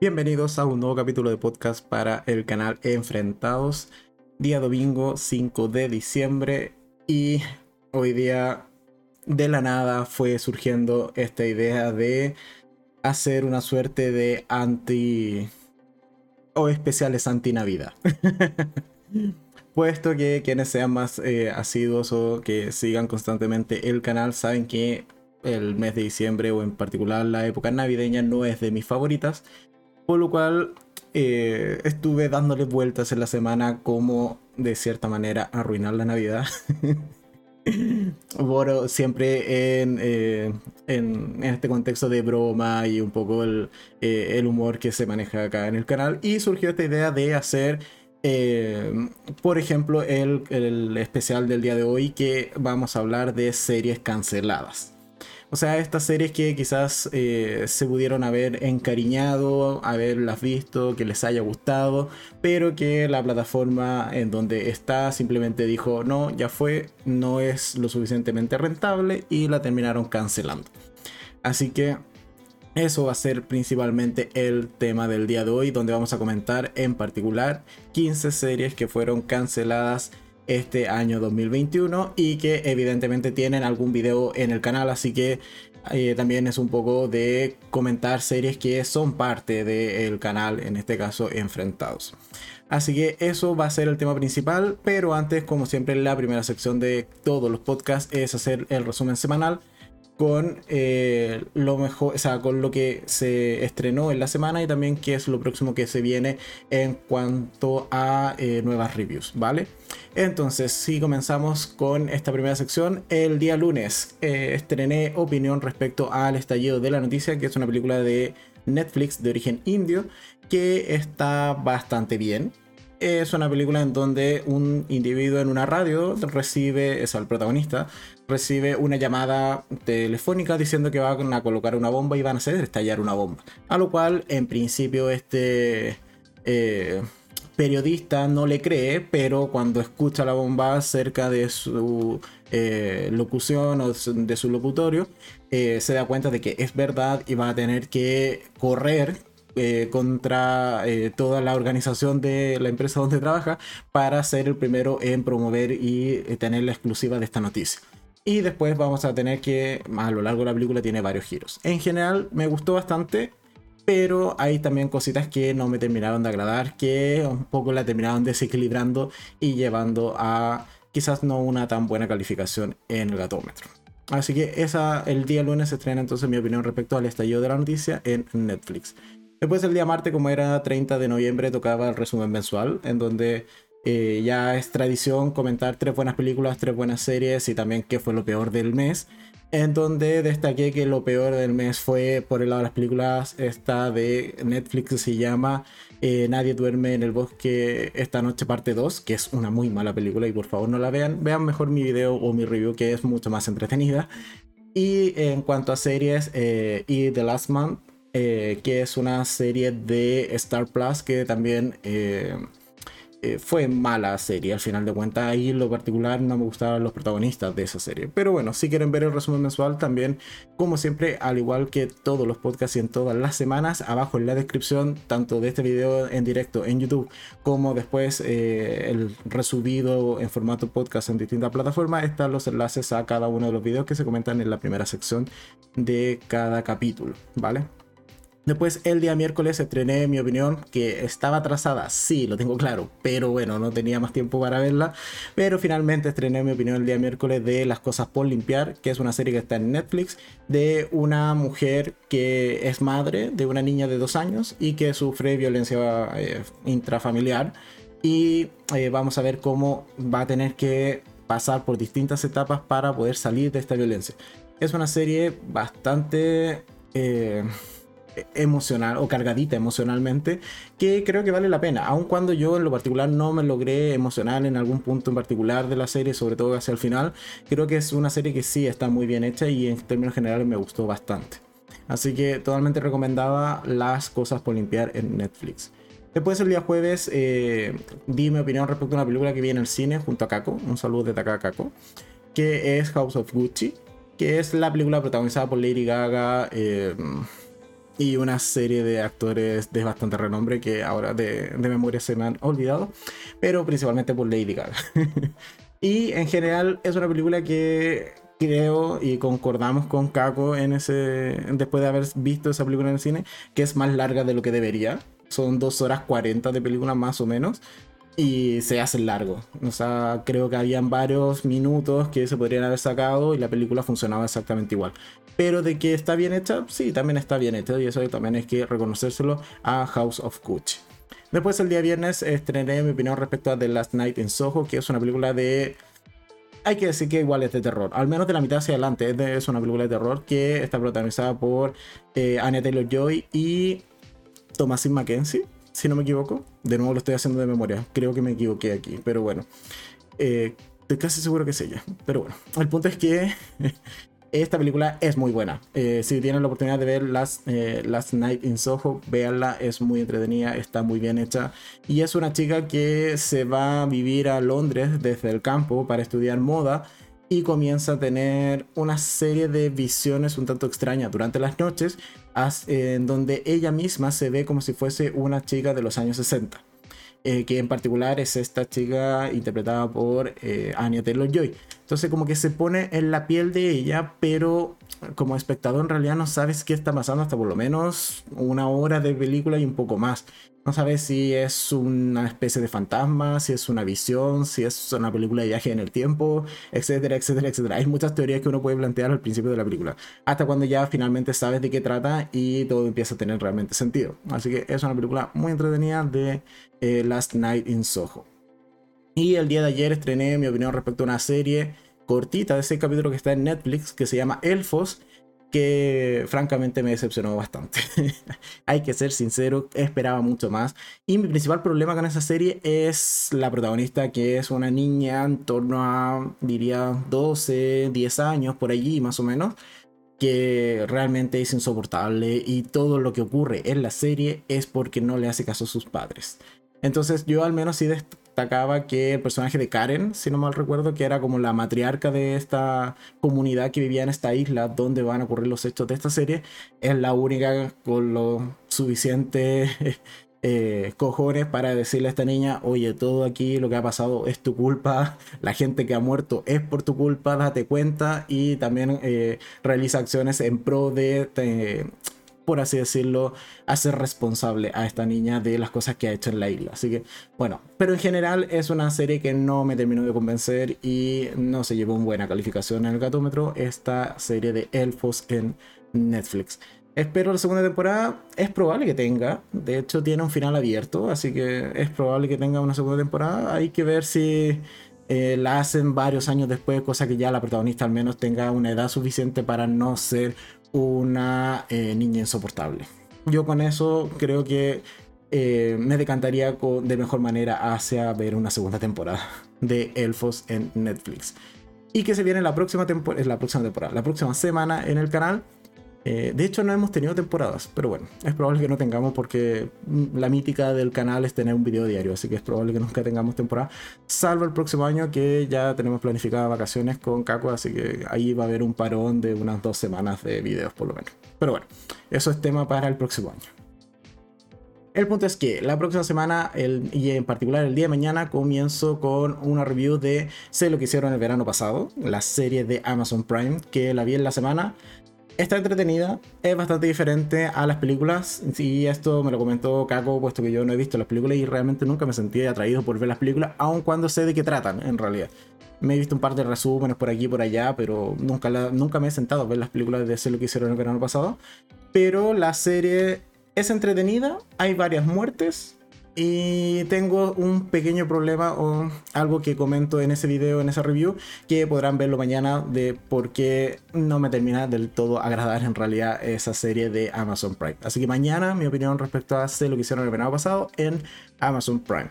Bienvenidos a un nuevo capítulo de podcast para el canal Enfrentados. Día domingo 5 de diciembre y hoy día de la nada fue surgiendo esta idea de hacer una suerte de anti o especiales anti Navidad. Puesto que quienes sean más eh, asiduos o que sigan constantemente el canal saben que el mes de diciembre o en particular la época navideña no es de mis favoritas por lo cual eh, estuve dándole vueltas en la semana como de cierta manera arruinar la Navidad. bueno, siempre eh, en, en, este contexto de broma y un poco el, eh, el, humor que se maneja acá en el canal. Y surgió esta idea de hacer, por ejemplo, el, el especial del día de hoy que vamos a hablar de series canceladas. O sea, estas series que quizás eh, se pudieron haber encariñado, haberlas visto, que les haya gustado, pero que la plataforma en donde está simplemente dijo, no, ya fue, no es lo suficientemente rentable y la terminaron cancelando. Así que eso va a ser principalmente el tema del día de hoy, donde vamos a comentar en particular 15 series que fueron canceladas este año 2021 y que evidentemente tienen algún video en el canal, así que eh, también es un poco de comentar series que son parte del canal, en este caso enfrentados. Así que eso va a ser el tema principal, pero antes, como siempre, la primera sección de todos los podcasts es hacer el resumen semanal con eh, lo mejor, o sea, con lo que se estrenó en la semana y también qué es lo próximo que se viene en cuanto a eh, nuevas reviews, ¿vale? Entonces, si comenzamos con esta primera sección, el día lunes eh, estrené opinión respecto al estallido de la noticia, que es una película de Netflix de origen indio, que está bastante bien es una película en donde un individuo en una radio recibe, es el protagonista, recibe una llamada telefónica diciendo que van a colocar una bomba y van a hacer estallar una bomba. A lo cual, en principio, este eh, periodista no le cree, pero cuando escucha la bomba cerca de su eh, locución o de su locutorio, eh, se da cuenta de que es verdad y va a tener que correr contra toda la organización de la empresa donde trabaja para ser el primero en promover y tener la exclusiva de esta noticia. Y después vamos a tener que, a lo largo de la película tiene varios giros. En general me gustó bastante, pero hay también cositas que no me terminaron de agradar, que un poco la terminaron desequilibrando y llevando a quizás no una tan buena calificación en el gatómetro. Así que esa, el día lunes se estrena entonces mi opinión respecto al estallido de la noticia en Netflix. Después el día martes, como era 30 de noviembre, tocaba el resumen mensual, en donde eh, ya es tradición comentar tres buenas películas, tres buenas series y también qué fue lo peor del mes. En donde destaqué que lo peor del mes fue, por el lado de las películas, esta de Netflix que se llama eh, Nadie duerme en el bosque esta noche parte 2, que es una muy mala película y por favor no la vean. Vean mejor mi video o mi review que es mucho más entretenida. Y en cuanto a series, eh, y The Last Man eh, que es una serie de Star Plus que también eh, eh, fue mala serie al final de cuentas. Ahí en lo particular no me gustaban los protagonistas de esa serie. Pero bueno, si quieren ver el resumen mensual también, como siempre, al igual que todos los podcasts y en todas las semanas, abajo en la descripción, tanto de este video en directo en YouTube como después el resubido en formato podcast en distintas plataformas, están los enlaces a cada uno de los videos que se comentan en la primera sección de cada capítulo, ¿vale? Después el día miércoles estrené mi opinión, que estaba atrasada, sí, lo tengo claro, pero bueno, no tenía más tiempo para verla. Pero finalmente estrené mi opinión el día miércoles de Las Cosas por Limpiar, que es una serie que está en Netflix, de una mujer que es madre de una niña de dos años y que sufre violencia eh, intrafamiliar. Y eh, vamos a ver cómo va a tener que pasar por distintas etapas para poder salir de esta violencia. Es una serie bastante... Eh, emocional o cargadita emocionalmente que creo que vale la pena, aun cuando yo en lo particular no me logré emocionar en algún punto en particular de la serie, sobre todo hacia el final, creo que es una serie que sí está muy bien hecha y en términos generales me gustó bastante. Así que totalmente recomendaba las cosas por limpiar en Netflix. Después el día jueves eh, di mi opinión respecto a una película que vi en el cine junto a Kako, un saludo de Taka Kako, que es House of Gucci, que es la película protagonizada por Lady Gaga, eh, y una serie de actores de bastante renombre que ahora de, de memoria se me han olvidado, pero principalmente por Lady Gaga. y en general es una película que creo y concordamos con Kako en ese después de haber visto esa película en el cine que es más larga de lo que debería son dos horas 40 de película más o menos y se hace largo. O sea, creo que habían varios minutos que se podrían haber sacado y la película funcionaba exactamente igual. Pero de que está bien hecha, sí, también está bien hecha y eso también hay que reconocérselo a House of Gucci. Después el día viernes estrené mi opinión respecto a The Last Night in Soho, que es una película de... Hay que decir que igual es de terror, al menos de la mitad hacia adelante. Es, una película de terror que está protagonizada por eh, Anya Taylor-Joy y Thomasin Mackenzie si no me equivoco. De nuevo lo estoy haciendo de memoria. Creo que me equivoqué aquí, pero bueno. Eh, estoy casi seguro que es ella. Pero bueno, el punto es que esta película es muy buena. Eh, si tienen la oportunidad de ver Last, eh, Last Night in Soho, véanla. Es muy entretenida, está muy bien hecha. Y es una chica que se va a vivir a Londres desde el campo para estudiar moda y comienza a tener una serie de visiones un tanto extrañas durante las noches, en donde ella misma se ve como si fuese una chica de los años 60. Eh, que en particular es esta chica interpretada por eh, Anya Taylor-Joy. Entonces como que se pone en la piel de ella, pero como espectador en realidad no sabes qué está pasando hasta por lo menos una hora de película y un poco más. No sabes si es una especie de fantasma, si es una visión, si es una película de viaje en el tiempo, etcétera, etcétera, etcétera. Hay muchas teorías que uno puede plantear al principio de la película, hasta cuando ya finalmente sabes de qué trata y todo empieza a tener realmente sentido. Así que es una película muy entretenida de eh, Last Night in Soho. Y el día de ayer estrené mi opinión respecto a una serie cortita de ese capítulo que está en Netflix que se llama Elfos que francamente me decepcionó bastante. Hay que ser sincero, esperaba mucho más. Y mi principal problema con esa serie es la protagonista, que es una niña en torno a, diría, 12, 10 años, por allí más o menos, que realmente es insoportable y todo lo que ocurre en la serie es porque no le hace caso a sus padres. Entonces yo al menos sí destacaba que el personaje de Karen, si no mal recuerdo, que era como la matriarca de esta comunidad que vivía en esta isla donde van a ocurrir los hechos de esta serie, es la única con lo suficiente eh, cojones para decirle a esta niña, oye, todo aquí lo que ha pasado es tu culpa, la gente que ha muerto es por tu culpa, date cuenta y también eh, realiza acciones en pro de por así decirlo, hacer responsable a esta niña de las cosas que ha hecho en la isla. Así que, bueno, pero en general es una serie que no me terminó de convencer y no se llevó una buena calificación en el gatómetro, esta serie de elfos en Netflix. Espero la segunda temporada, es probable que tenga, de hecho tiene un final abierto, así que es probable que tenga una segunda temporada, hay que ver si... Eh, la hacen varios años después, cosa que ya la protagonista al menos tenga una edad suficiente para no ser una eh, niña insoportable. Yo con eso creo que eh, me decantaría de mejor manera hacia ver una segunda temporada de Elfos en Netflix. Y que se viene la próxima, la próxima temporada, la próxima semana en el canal. Eh, de hecho, no hemos tenido temporadas, pero bueno, es probable que no tengamos porque la mítica del canal es tener un video diario, así que es probable que nunca tengamos temporada, salvo el próximo año que ya tenemos planificadas vacaciones con Caco, así que ahí va a haber un parón de unas dos semanas de videos por lo menos. Pero bueno, eso es tema para el próximo año. El punto es que la próxima semana, y en particular el día de mañana, comienzo con una review de Sé lo que hicieron el verano pasado, la serie de Amazon Prime, que la vi en la semana está entretenida, es bastante diferente a las películas. Y esto me lo comentó Caco, puesto que yo no he visto las películas y realmente nunca me sentí atraído por ver las películas, aun cuando sé de qué tratan, en realidad. Me he visto un par de resúmenes por aquí y por allá, pero nunca, nunca me he sentado a ver las películas de sé lo que hicieron el verano pasado. Pero la serie es entretenida, hay varias muertes, y tengo un pequeño problema o algo que comento en ese video, en esa review, que podrán verlo mañana de por qué no me termina del todo agradar en realidad esa serie de Amazon Prime. Así que mañana mi opinión respecto a lo que hicieron el verano pasado en Amazon Prime.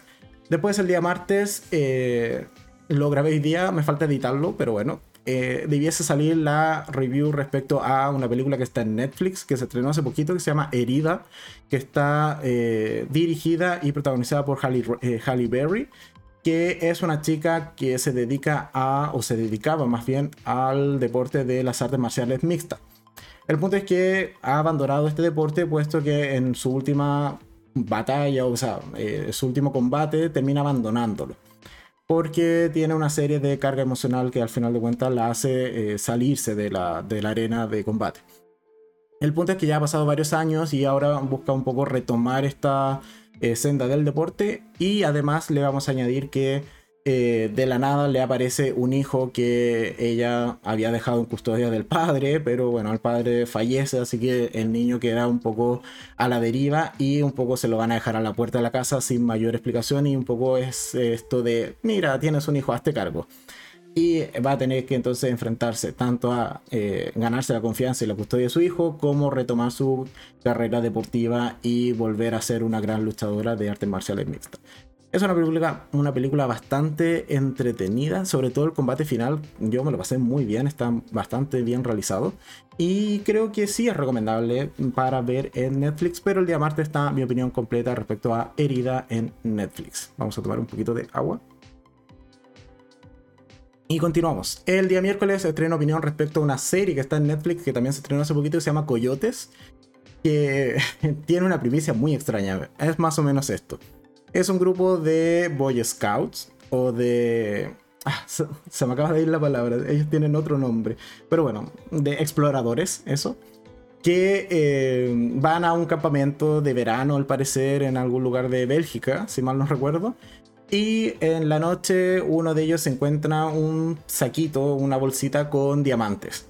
Después el día martes, eh, lo grabé hoy día, me falta editarlo, pero bueno, eh, debiese salir la review respecto a una película que está en Netflix, que se estrenó hace poquito, que se llama Herida, que está eh, dirigida y protagonizada por Halle, eh, Halle, Berry, que es una chica que se dedica a, o se dedicaba más bien al deporte de las artes marciales mixtas. El punto es que ha abandonado este deporte puesto que en su última batalla, o sea, su último combate termina abandonándolo. Porque tiene una serie de carga emocional que al final de cuentas la hace eh, salirse de la, arena de combate. El punto es que ya ha pasado varios años y ahora busca un poco retomar esta eh, senda del deporte y además le vamos a añadir que eh, de la nada le aparece un hijo que ella había dejado en custodia del padre, pero bueno, el padre fallece, así que el niño queda un poco a la deriva y un poco se lo van a dejar a la puerta de la casa sin mayor explicación y un poco es esto de, mira, tienes un hijo, hazte cargo. Y va a tener que entonces enfrentarse tanto a eh, ganarse la confianza y la custodia de su hijo, como retomar su carrera deportiva y volver a ser una gran luchadora de artes marciales mixtas. Es una película, una película bastante entretenida, sobre todo el combate final. Yo me lo pasé muy bien, está bastante bien realizado. Y creo que sí es recomendable para ver en Netflix, pero el día martes está mi opinión completa respecto a Herida en Netflix. Vamos a tomar un poquito de agua. Y continuamos. El día miércoles estreno opinión respecto a una serie que está en Netflix que también se estrenó hace poquito y se llama Coyotes, que tiene una primicia muy extraña. Es más o menos esto es un grupo de Boy Scouts o de... Ah, se, me acaba de ir la palabra, ellos tienen otro nombre, pero bueno, de exploradores, eso, que eh, van a un campamento de verano al parecer en algún lugar de Bélgica, si mal no recuerdo, y en la noche uno de ellos encuentra un saquito, una bolsita con diamantes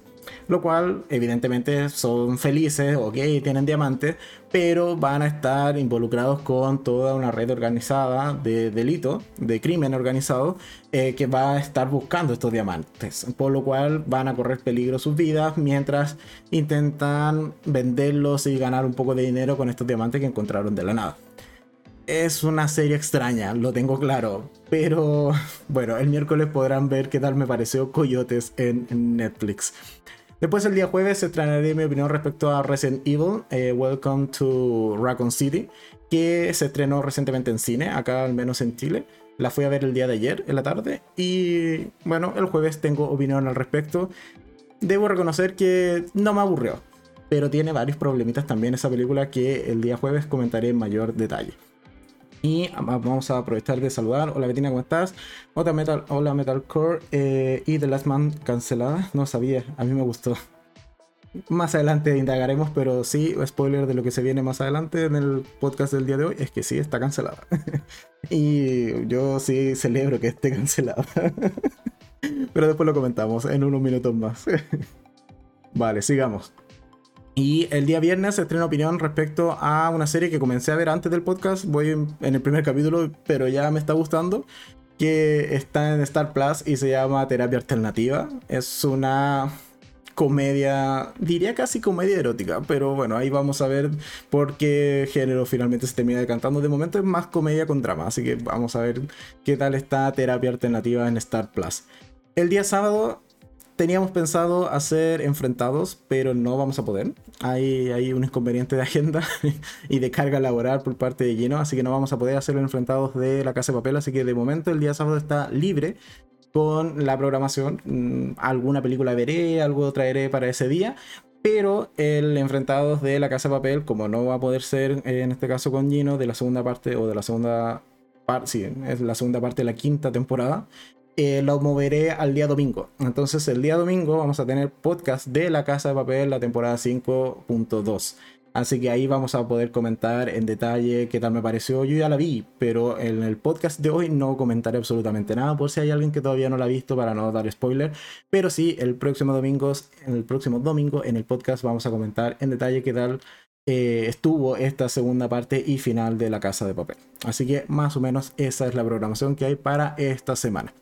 lo cual evidentemente son felices, ok, tienen diamantes, pero van a estar involucrados con toda una red organizada de delito, de crimen organizado, eh, que va a estar buscando estos diamantes, por lo cual van a correr peligro sus vidas mientras intentan venderlos y ganar un poco de dinero con estos diamantes que encontraron de la nada es una serie extraña, lo tengo claro. Pero bueno, el miércoles podrán ver qué tal me pareció Coyotes en Netflix. Después el día jueves estrenaré mi opinión respecto a Resident Evil, eh, Welcome to Raccoon City, que se estrenó recientemente en cine, acá al menos en Chile. La fui a ver el día de ayer, en la tarde, y bueno, el jueves tengo opinión al respecto. Debo reconocer que no me aburrió, pero tiene varios problemitas también esa película que el día jueves comentaré en mayor detalle. Y vamos a aprovechar de saludar. Hola Betina, ¿cómo estás? Hola, Metal, hola Metalcore. Eh, y The Last Man cancelada. No sabía, a mí me gustó. Más adelante indagaremos, pero sí, spoiler de lo que se viene más adelante en el podcast del día de hoy es que sí, está cancelada. y yo sí celebro que esté cancelada. pero después lo comentamos en unos minutos más. vale, sigamos. Y el día viernes estreno opinión respecto a una serie que comencé a ver antes del podcast. Voy en, el primer capítulo, pero ya me está gustando. Que está en Star Plus y se llama Terapia Alternativa. Es una comedia, diría casi comedia erótica, pero bueno, ahí vamos a ver por qué género finalmente se termina decantando. De momento es más comedia con drama, así que vamos a ver qué tal está Terapia Alternativa en Star Plus. El día sábado teníamos pensado hacer enfrentados, pero no vamos a poder. Hay, hay un inconveniente de agenda y de carga laboral por parte de Gino, así que no vamos a poder hacer enfrentados de la casa de papel. Así que de momento el día sábado está libre con la programación. Mm, alguna película veré, algo traeré para ese día. Pero el enfrentados de la casa de papel, como no va a poder ser en este caso con Gino, de la segunda parte o de la segunda parte, sí, es la segunda parte de la quinta temporada, eh, lo moveré al día domingo. Entonces el día domingo vamos a tener podcast de La Casa de Papel, la temporada 5.2. Así que ahí vamos a poder comentar en detalle qué tal me pareció. Yo ya la vi, pero en el podcast de hoy no comentaré absolutamente nada por si hay alguien que todavía no la ha visto para no dar spoiler. Pero sí, el próximo domingo, el próximo domingo en el podcast vamos a comentar en detalle qué tal eh, estuvo esta segunda parte y final de La Casa de Papel. Así que más o menos esa es la programación que hay para esta semana.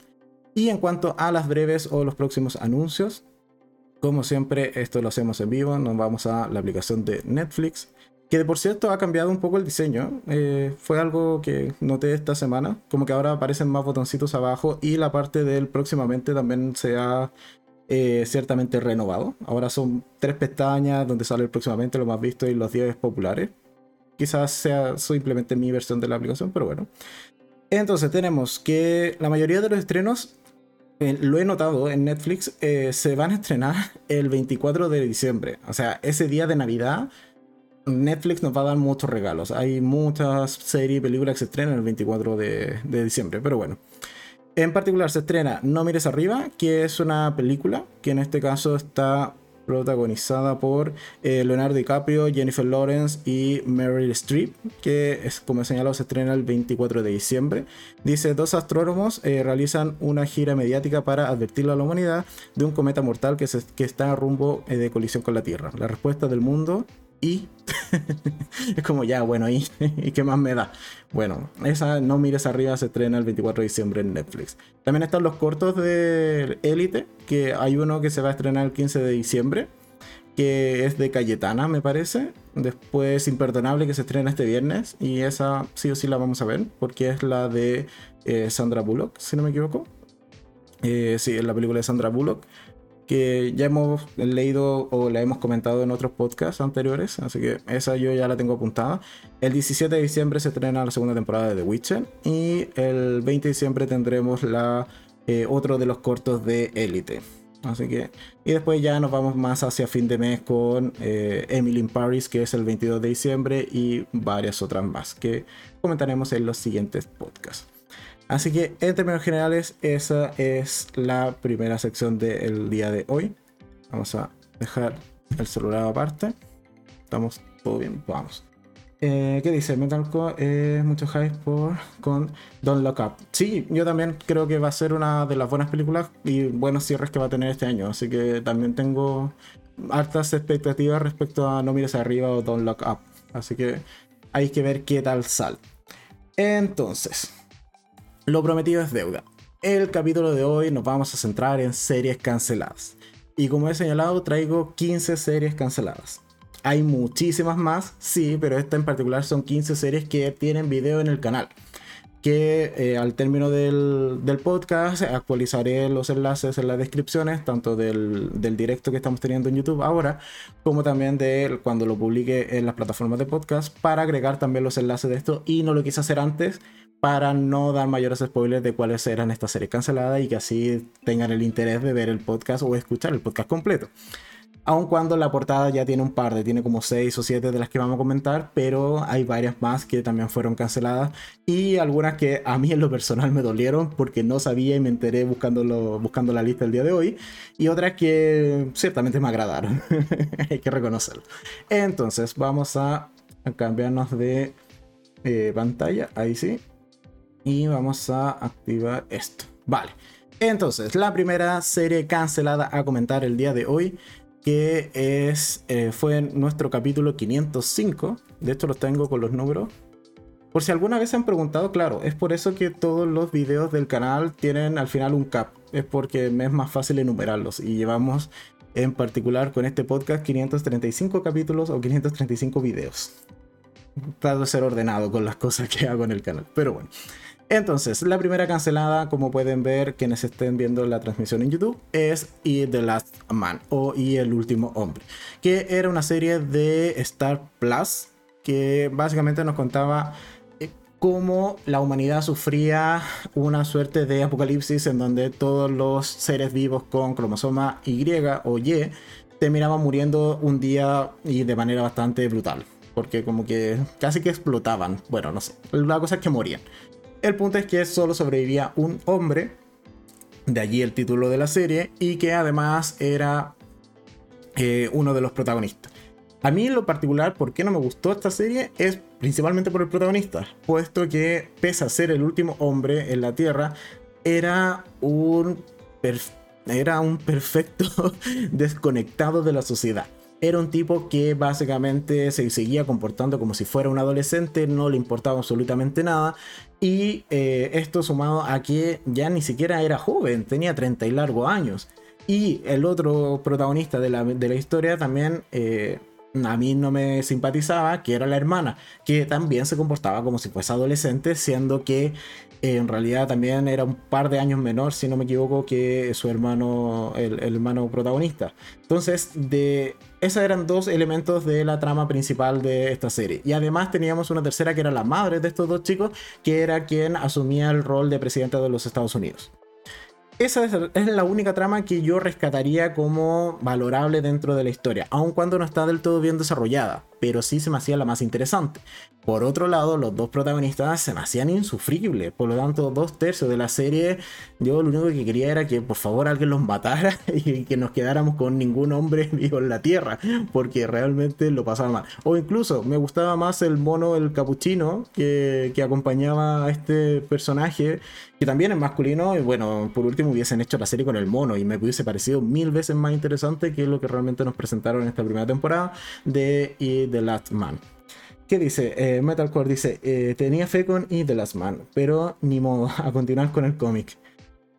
Y en cuanto a las breves o los próximos anuncios, como siempre, esto lo hacemos en vivo. Nos vamos a la aplicación de Netflix, que por cierto ha cambiado un poco el diseño. Eh, fue algo que noté esta semana, como que ahora aparecen más botoncitos abajo y la parte del próximamente también se ha eh, ciertamente renovado. Ahora son tres pestañas donde sale el próximamente, lo más visto y los 10 populares. Quizás sea simplemente mi versión de la aplicación, pero bueno. Entonces tenemos que la mayoría de los estrenos eh, lo he notado en Netflix, eh, se van a estrenar el 24 de diciembre. O sea, ese día de Navidad, Netflix nos va a dar muchos regalos. Hay muchas series y películas que se estrenan el 24 de, de diciembre, pero bueno. En particular se estrena No mires arriba, que es una película que en este caso está protagonizada por eh, Leonardo DiCaprio, Jennifer Lawrence y Meryl Streep, que es, como he señalado se estrena el 24 de diciembre. Dice, dos astrónomos eh, realizan una gira mediática para advertirle a la humanidad de un cometa mortal que, se, que está a rumbo eh, de colisión con la Tierra. La respuesta del mundo y es como ya, bueno, ¿y, ¿y qué más me da? Bueno, esa No mires arriba se estrena el 24 de diciembre en Netflix. También están los cortos de Elite, que hay uno que se va a estrenar el 15 de diciembre, que es de Cayetana, me parece. Después Imperdonable, que se estrena este viernes, y esa sí o sí la vamos a ver, porque es la de eh, Sandra Bullock, si no me equivoco. Eh, sí, es la película de Sandra Bullock que ya hemos leído o la hemos comentado en otros podcasts anteriores, así que esa yo ya la tengo apuntada. El 17 de diciembre se estrena la segunda temporada de The Witcher y el 20 de diciembre tendremos la, eh, otro de los cortos de Elite. Así que, y después ya nos vamos más hacia fin de mes con eh, Emily in Paris, que es el 22 de diciembre, y varias otras más que comentaremos en los siguientes podcasts. Así que en términos generales, esa es la primera sección del día de hoy. Vamos a dejar el celular aparte. Estamos todo bien, vamos. Eh, ¿Qué dice? Metalcore eh, mucho hype por con Don't Look Up. Sí, yo también creo que va a ser una de las buenas películas y buenos cierres que va a tener este año. Así que también tengo hartas expectativas respecto a No Mires Arriba o Don't Look Up. Así que hay que ver qué tal sale. Entonces, lo prometido es deuda. El capítulo de hoy nos vamos a centrar en series canceladas. Y como he señalado, traigo 15 series canceladas. Hay muchísimas más, sí, pero esta en particular son 15 series que tienen video en el canal. Que eh, al término del, podcast actualizaré los enlaces en las descripciones, tanto del, del, directo que estamos teniendo en YouTube ahora, como también de cuando lo publique en las plataformas de podcast, para agregar también los enlaces de esto. Y no lo quise hacer antes para no dar mayores spoilers de cuáles eran estas series canceladas y que así tengan el interés de ver el podcast o escuchar el podcast completo. Aun cuando la portada ya tiene un par de, tiene como 6 o 7 de las que vamos a comentar, pero hay varias más que también fueron canceladas y algunas que a mí en lo personal me dolieron porque no sabía y me enteré buscándolo, buscando la lista el día de hoy y otras que ciertamente me agradaron, hay que reconocerlo. Entonces vamos a cambiarnos de eh, pantalla, ahí sí, y vamos a activar esto. Vale. Entonces, la primera serie cancelada a comentar el día de hoy, que es, eh, fue nuestro capítulo 505. De hecho, los tengo con los números. Por si alguna vez se han preguntado, claro, es por eso que todos los videos del canal tienen al final un cap. Es porque me es más fácil enumerarlos. Y llevamos en particular con este podcast 535 capítulos o 535 videos. Trato de ser ordenado con las cosas que hago en el canal. Pero bueno. Entonces, la primera cancelada, como pueden ver quienes estén viendo la transmisión en YouTube, es The Last Man o Y el último hombre, que era una serie de Star Plus que básicamente nos contaba eh, cómo la humanidad sufría una suerte de apocalipsis en donde todos los seres vivos con cromosoma Y o Y terminaban muriendo un día y de manera bastante brutal. Porque como que casi que explotaban. Bueno, no sé. La cosa es que morían. El punto es que solo sobrevivía un hombre, de allí el título de la serie, y que además era eh, uno de los protagonistas. A mí en lo particular, ¿por qué no me gustó esta serie? Es principalmente por el protagonista, puesto que pese a ser el último hombre en la Tierra, era un, era un perfecto desconectado de la sociedad era un tipo que básicamente se seguía comportando como si fuera un adolescente, no le importaba absolutamente nada. Y eh, esto sumado a que ya ni siquiera era joven, tenía 30 y largos años. Y el otro protagonista de la, de la historia también eh, a mí no me simpatizaba, que era la hermana, que también se comportaba como si fuese adolescente, siendo que en realidad también era un par de años menor, si no me equivoco, que su hermano, el, hermano protagonista. Entonces, de esos eran dos elementos de la trama principal de esta serie. Y además teníamos una tercera que era la madre de estos dos chicos, que era quien asumía el rol de presidente de los Estados Unidos. esa es, la única trama que yo rescataría como valorable dentro de la historia, aun cuando no está del todo bien desarrollada, pero sí se me hacía la más interesante. Por otro lado, los dos protagonistas se me hacían insufribles, por lo tanto, dos tercios de la serie, yo lo único que quería era que por favor alguien los matara y que nos quedáramos con ningún hombre vivo en la tierra, porque realmente lo pasaba mal. O incluso me gustaba más el mono, el capuchino, que, que acompañaba a este personaje, que también es masculino, y bueno, por último hubiesen hecho la serie con el mono y me hubiese parecido mil veces más interesante que lo que realmente nos presentaron en esta primera temporada de The Last Man. ¿Qué dice? Eh, Metalcore dice, eh, tenía fe con y The Last Man, pero ni modo, a continuar con el cómic.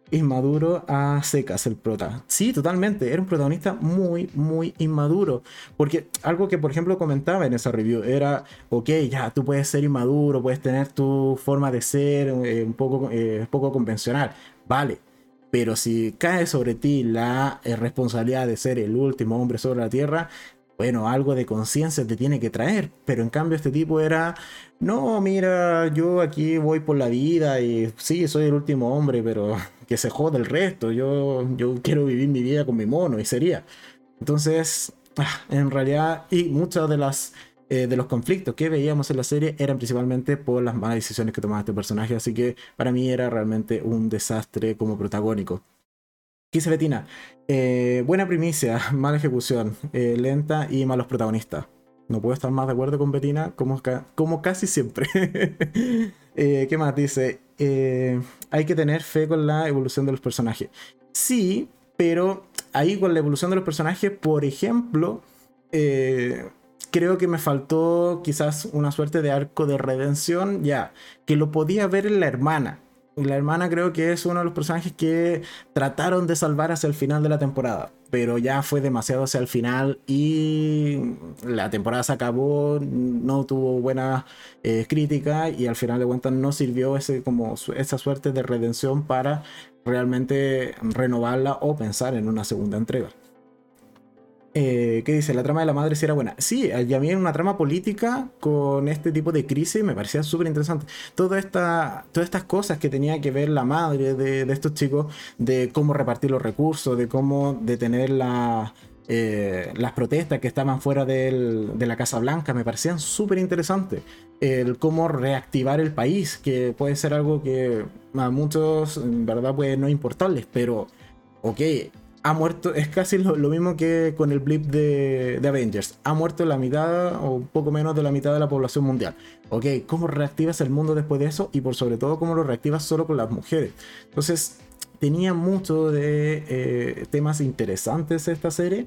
Inmaduro a secas el prota. Sí, totalmente. Era un protagonista muy, muy inmaduro. Porque algo que, por ejemplo, comentaba en esa review era, ok, ya, tú puedes ser inmaduro, puedes tener tu forma de ser eh, un poco, poco convencional. Vale. Pero si cae sobre ti la responsabilidad de ser el último hombre sobre la Tierra, bueno, algo de conciencia te tiene que traer, pero en cambio este tipo era, no, mira, yo aquí voy por la vida y sí, soy el último hombre, pero que se jode el resto, yo, yo quiero vivir mi vida con mi mono y sería. Entonces, ah, en realidad, y muchos de las... Eh, de los conflictos que veíamos en la serie eran principalmente por las malas decisiones que tomaba este personaje, así que para mí era realmente un desastre como protagónico. Quise Betina, eh, buena primicia, mala ejecución, eh, lenta y malos protagonistas. No puedo estar más de acuerdo con Betina, como, como casi siempre. Eh, ¿Qué más dice? hay que tener fe con la evolución de los personajes. Sí, pero ahí con la evolución de los personajes, por ejemplo, creo que me faltó quizás una suerte de arco de redención, ya, que lo podía ver en la hermana la hermana creo que es uno de los personajes que trataron de salvar hacia el final de la temporada. Pero ya fue demasiado hacia el final y la temporada se acabó, no tuvo buena eh, crítica y al final de cuentas no sirvió ese, como esa suerte de redención para realmente renovarla o pensar en una segunda entrega. Eh, ¿Qué dice? La trama de la madre si era buena. Sí, y a mí una trama política con este tipo de crisis me parecía súper interesante. Toda esta, todas estas cosas que tenía que ver la madre de, estos chicos, de cómo repartir los recursos, de cómo detener eh, las protestas que estaban fuera de la Casa Blanca, me parecían súper interesantes. El cómo reactivar el país, que puede ser algo que a muchos en verdad puede no importarles, pero ok, ha muerto, es casi lo, mismo que con el blip de, Avengers. Ha muerto la mitad o un poco menos de la mitad de la población mundial. Ok, ¿cómo reactivas el mundo después de eso? Y por sobre todo, ¿cómo lo reactivas solo con las mujeres? Entonces, tenía mucho de eh, temas interesantes esta serie,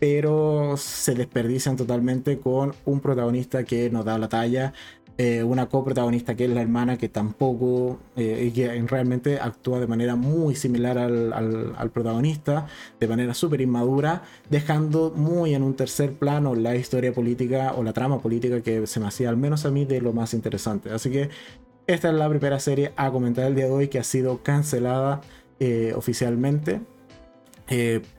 pero se desperdician totalmente con un protagonista que no da la talla, eh, una coprotagonista que es la hermana que tampoco eh, y que realmente actúa de manera muy similar al, protagonista, de manera súper inmadura, dejando muy en un tercer plano la historia política o la trama política que se me hacía al menos a mí de lo más interesante. Así que esta es la primera serie a comentar el día de hoy que ha sido cancelada eh, oficialmente.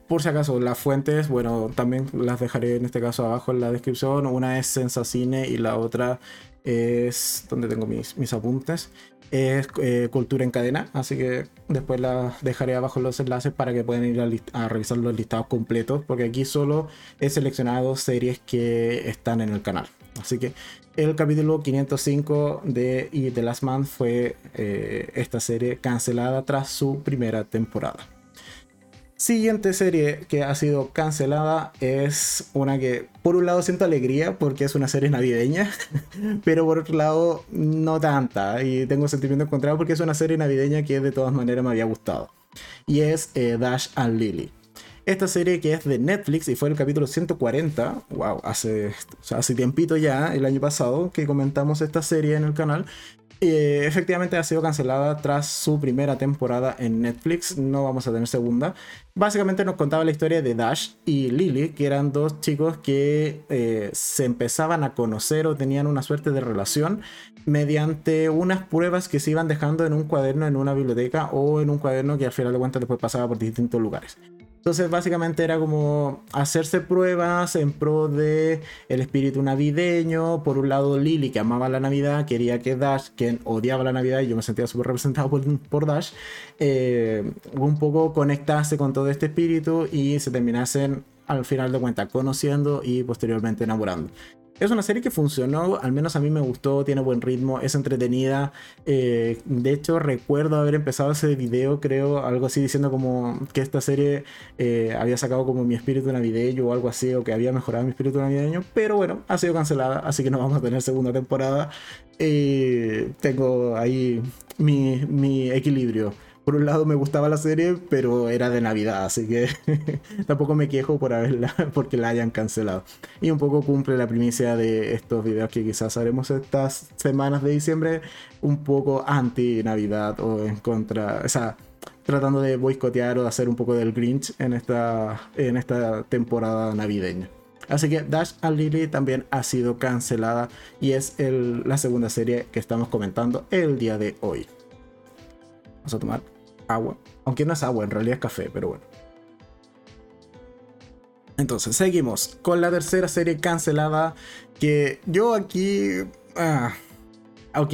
por si acaso, las fuentes, bueno, también las dejaré en este caso abajo en la descripción. Una es Sensacine y la otra es donde tengo mis, mis apuntes. Es eh, Cultura en Cadena, así que después la dejaré abajo los enlaces para que puedan ir a, revisar los listados completos, porque aquí solo he seleccionado series que están en el canal. Así que el capítulo 505 de The Last Man fue eh, esta serie cancelada tras su primera temporada. Siguiente serie que ha sido cancelada es una que por un lado siento alegría porque es una serie navideña, pero por otro lado no tanta y tengo sentimiento encontrado porque es una serie navideña que de todas maneras me había gustado. Y es eh, Dash and Lily. Esta serie que es de Netflix y fue el capítulo 140, wow, hace, hace tiempito ya, el año pasado, que comentamos esta serie en el canal. Eh, efectivamente ha sido cancelada tras su primera temporada en Netflix. No vamos a tener segunda. Básicamente nos contaba la historia de Dash y Lily, que eran dos chicos que eh, se empezaban a conocer o tenían una suerte de relación mediante unas pruebas que se iban dejando en un cuaderno en una biblioteca o en un cuaderno que al final de cuentas después pasaba por distintos lugares. Entonces básicamente era como hacerse pruebas en pro de el espíritu navideño. Por un lado Lily que amaba la Navidad, quería que Dash, quien odiaba la Navidad y yo me sentía súper representado por, Dash, eh, un poco conectarse con todo este espíritu y se terminasen al final de cuentas conociendo y posteriormente enamorando. Es una serie que funcionó, al menos a mí me gustó, tiene buen ritmo, es entretenida. Eh, de hecho, recuerdo haber empezado ese video, creo, algo así diciendo como que esta serie eh, había sacado como mi espíritu navideño o algo así, o que había mejorado mi espíritu navideño. Pero bueno, ha sido cancelada, así que no vamos a tener segunda temporada. Eh, tengo ahí mi, mi equilibrio por un lado me gustaba la serie, pero era de Navidad, así que tampoco me quejo por haberla, porque la hayan cancelado. Y un poco cumple la primicia de estos videos que quizás haremos estas semanas de diciembre, un poco anti-Navidad o en contra, o sea, tratando de boicotear o de hacer un poco del Grinch en esta, en esta temporada navideña. Así que Dash and Lily también ha sido cancelada y es la segunda serie que estamos comentando el día de hoy. Vamos a tomar agua. Aunque no es agua, en realidad es café, pero bueno. Entonces, seguimos con la tercera serie cancelada. Que yo aquí. Ah, ok.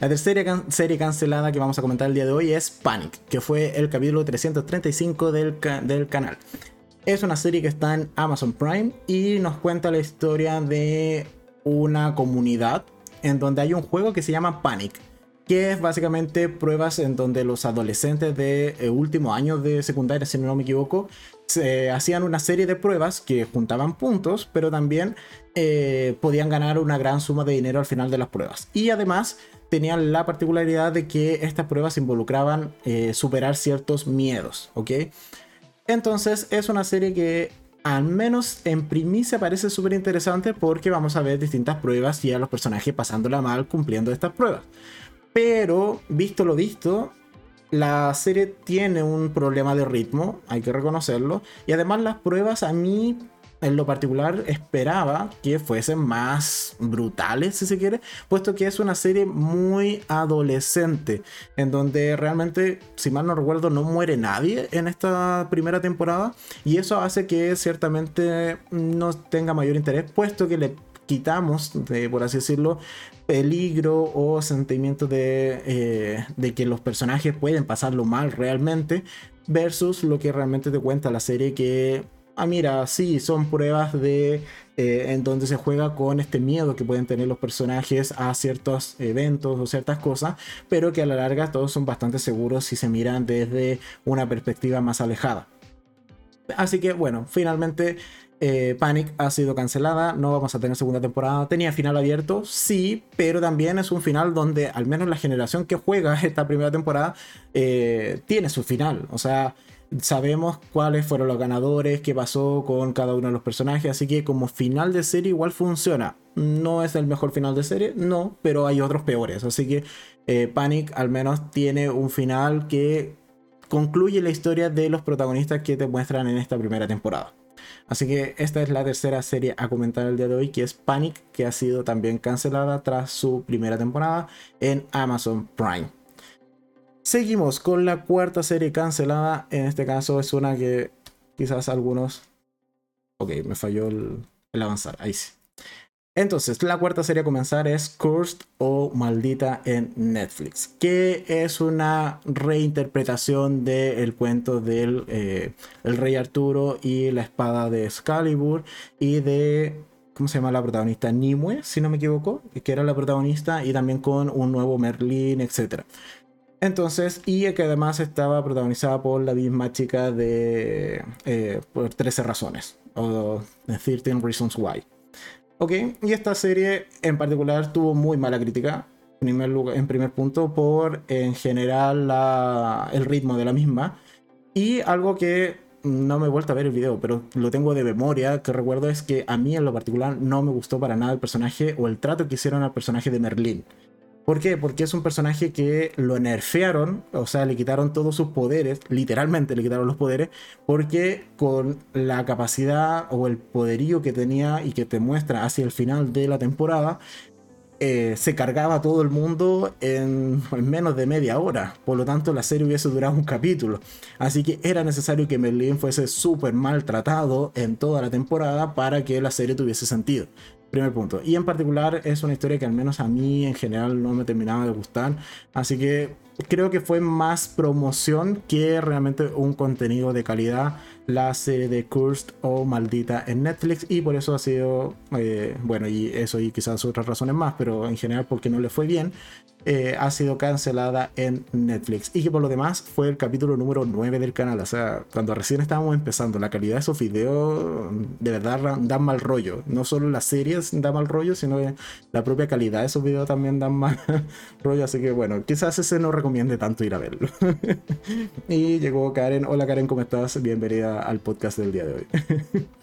La tercera serie cancelada que vamos a comentar el día de hoy es Panic, que fue el capítulo 335 del, del canal. Es una serie que está en Amazon Prime y nos cuenta la historia de una comunidad en donde hay un juego que se llama Panic que es básicamente pruebas en donde los adolescentes de eh, último año de secundaria, si no me equivoco, se hacían una serie de pruebas que juntaban puntos, pero también eh, podían ganar una gran suma de dinero al final de las pruebas. Y además tenían la particularidad de que estas pruebas involucraban eh, superar ciertos miedos, ¿ok? Entonces es una serie que al menos en primicia parece súper interesante porque vamos a ver distintas pruebas y a los personajes pasándola mal cumpliendo estas pruebas. Pero, visto lo visto, la serie tiene un problema de ritmo, hay que reconocerlo. Y además las pruebas a mí, en lo particular, esperaba que fuesen más brutales, si se quiere, puesto que es una serie muy adolescente, en donde realmente, si mal no recuerdo, no muere nadie en esta primera temporada. Y eso hace que ciertamente no tenga mayor interés, puesto que le quitamos, por así decirlo, peligro o sentimiento de, eh, de, que los personajes pueden pasarlo mal realmente, versus lo que realmente te cuenta la serie que, ah, mira, sí, son pruebas de eh, en donde se juega con este miedo que pueden tener los personajes a ciertos eventos o ciertas cosas, pero que a la larga todos son bastante seguros si se miran desde una perspectiva más alejada. Así que bueno, finalmente eh, Panic ha sido cancelada, no vamos a tener segunda temporada. Tenía final abierto, sí, pero también es un final donde al menos la generación que juega esta primera temporada eh, tiene su final. O sea, sabemos cuáles fueron los ganadores, qué pasó con cada uno de los personajes, así que como final de serie igual funciona. No es el mejor final de serie, no, pero hay otros peores. Así que eh, Panic al menos tiene un final que concluye la historia de los protagonistas que te muestran en esta primera temporada. Así que esta es la tercera serie a comentar el día de hoy, que es Panic, que ha sido también cancelada tras su primera temporada en Amazon Prime. Seguimos con la cuarta serie cancelada. En este caso es una que quizás algunos... Ok, me falló el, el avanzar. Ahí sí. Entonces, la cuarta serie a comenzar es Cursed o Maldita en Netflix, que es una reinterpretación del cuento del eh, Rey Arturo y la espada de Excalibur y de ¿cómo se llama la protagonista? Nimue, si no me equivoco, que era la protagonista, y también con un nuevo Merlin, etc. Entonces, y que además estaba protagonizada por la misma chica de eh, por 13 razones, o 13 Reasons Why. Ok, y esta serie en particular tuvo muy mala crítica. Primer, lugar, en primer punto, por en general el ritmo de la misma. Y algo que no me he vuelto a ver el video, pero lo tengo de memoria, que recuerdo es que a mí en lo particular no me gustó para nada el personaje o el trato que hicieron al personaje de Merlín. ¿Por qué? Porque es un personaje que lo nerfearon, o sea, le quitaron todos sus poderes, literalmente le quitaron los poderes, porque con la capacidad o el poderío que tenía y que te muestra hacia el final de la temporada, eh, se cargaba todo el mundo en, menos de media hora. Por lo tanto, la serie hubiese durado un capítulo. Así que era necesario que Merlin fuese súper maltratado en toda la temporada para que la serie tuviese sentido. Primer punto. Y en particular es una historia que al menos a mí en general no me terminaba de gustar. Así que creo que fue más promoción que realmente un contenido de calidad la serie de Cursed o Maldita en Netflix y por eso ha sido, eh, bueno, y eso y quizás otras razones más, pero en general porque no le fue bien, eh, ha sido cancelada en Netflix. Y que por lo demás fue el capítulo número 9 del canal. O sea, cuando recién estábamos empezando, la calidad de esos videos de verdad dan mal rollo. No solo las series dan mal rollo, sino la propia calidad de esos videos también dan mal rollo. Así que bueno, quizás ese no recomiende tanto ir a verlo. y llegó Karen. Hola Karen, ¿cómo estás? Bienvenida al podcast del día de hoy.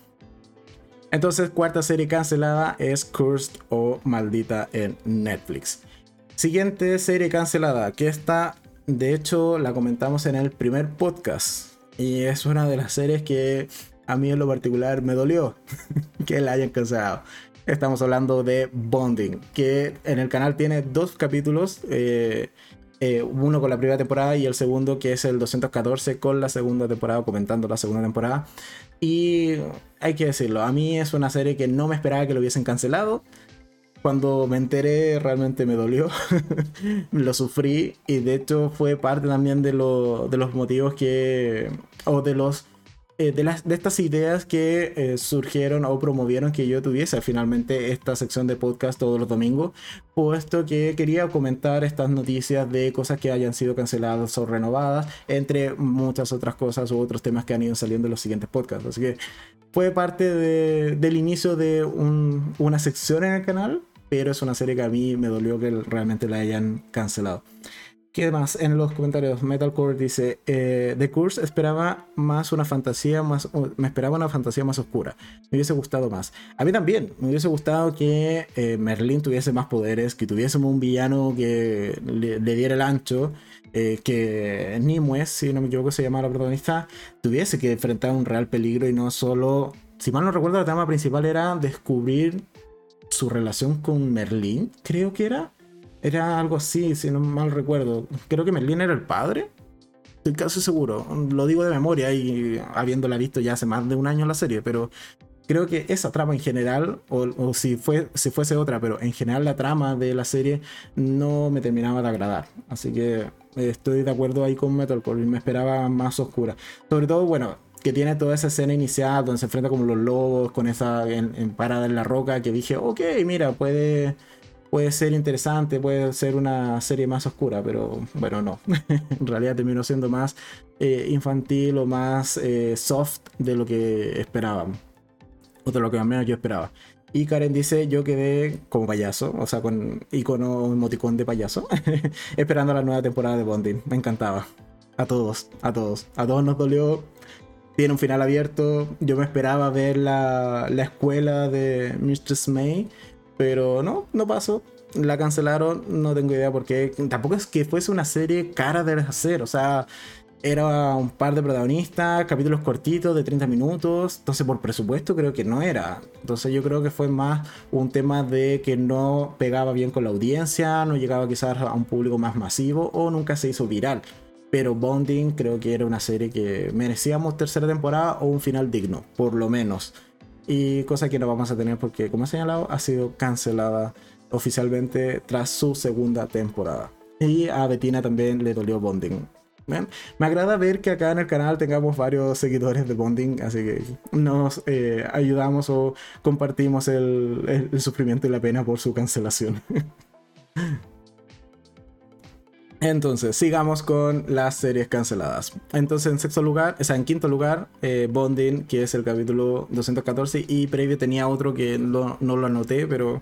Entonces, cuarta serie cancelada es Cursed o Maldita en Netflix. Siguiente serie cancelada, que esta, de hecho, la comentamos en el primer podcast. Y es una de las series que a mí en lo particular me dolió que la hayan cancelado. Estamos hablando de Bonding, que en el canal tiene dos capítulos. Eh, eh, uno con la primera temporada y el segundo que es el 214 con la segunda temporada, comentando la segunda temporada. Y hay que decirlo, a mí es una serie que no me esperaba que lo hubiesen cancelado cuando me enteré realmente me dolió, lo sufrí y de hecho fue parte también de, de los motivos que, o de los, eh, de, las, de estas ideas que eh, surgieron o promovieron que yo tuviese finalmente esta sección de podcast todos los domingos, puesto que quería comentar estas noticias de cosas que hayan sido canceladas o renovadas, entre muchas otras cosas u otros temas que han ido saliendo en los siguientes podcasts. Así que fue parte del inicio de una sección en el canal pero es una serie que a mí me dolió que realmente la hayan cancelado. ¿Qué más? En los comentarios, Metalcore dice: eh, The Curse esperaba más una fantasía más. Me esperaba una fantasía más oscura. Me hubiese gustado más. A mí también. Me hubiese gustado que eh, Merlin tuviese más poderes, que tuviésemos un villano que le, diera el ancho. Eh, que Nimue, si no me equivoco, se llama la protagonista, tuviese que enfrentar un real peligro y no solo. Si mal no recuerdo, la trama principal era descubrir su relación con Merlín, creo que era. Era algo así, si no mal recuerdo. Creo que Merlín era el padre. Estoy casi seguro. Lo digo de memoria y habiéndola visto ya hace más de un año la serie, pero creo que esa trama en general, o, si, fue, si fuese otra, pero en general la trama de la serie no me terminaba de agradar. Así que estoy de acuerdo ahí con Metalcore, me esperaba más oscura. Sobre todo, bueno, que tiene toda esa escena inicial donde se enfrenta con los lobos, con esa en, parada en la roca, que dije, ok, mira, puede, puede ser interesante, puede ser una serie más oscura, pero bueno, no. en realidad terminó siendo más eh, infantil o más eh, soft de lo que esperábamos. O de lo que al menos yo esperaba. Y Karen dice, yo quedé como payaso, o sea, con icono emoticón de payaso, esperando la nueva temporada de Bonding. Me encantaba. A todos, a todos. A todos nos dolió tiene un final abierto. Yo me esperaba ver la, la escuela de Mistress May, pero no, no pasó. La cancelaron, no tengo idea por qué. Tampoco es que fuese una serie cara de hacer, o sea, era un par de protagonistas, capítulos cortitos de 30 minutos, entonces por presupuesto creo que no era. Entonces yo creo que fue más un tema de que no pegaba bien con la audiencia, no llegaba quizás a un público más masivo o nunca se hizo viral. Pero Bonding creo que era una serie que merecíamos tercera temporada o un final digno, por lo menos. Y cosa que no vamos a tener porque, como he señalado, ha sido cancelada oficialmente tras su segunda temporada. Y a Bettina también le dolió Bonding. Me agrada ver que acá en el canal tengamos varios seguidores de Bonding, así que nos eh, ayudamos o compartimos el sufrimiento y la pena por su cancelación. Entonces, sigamos con las series canceladas. Entonces, en sexto lugar, o sea, en quinto lugar, eh, Bonding, que es el capítulo 214, y previo tenía otro que no, lo anoté, pero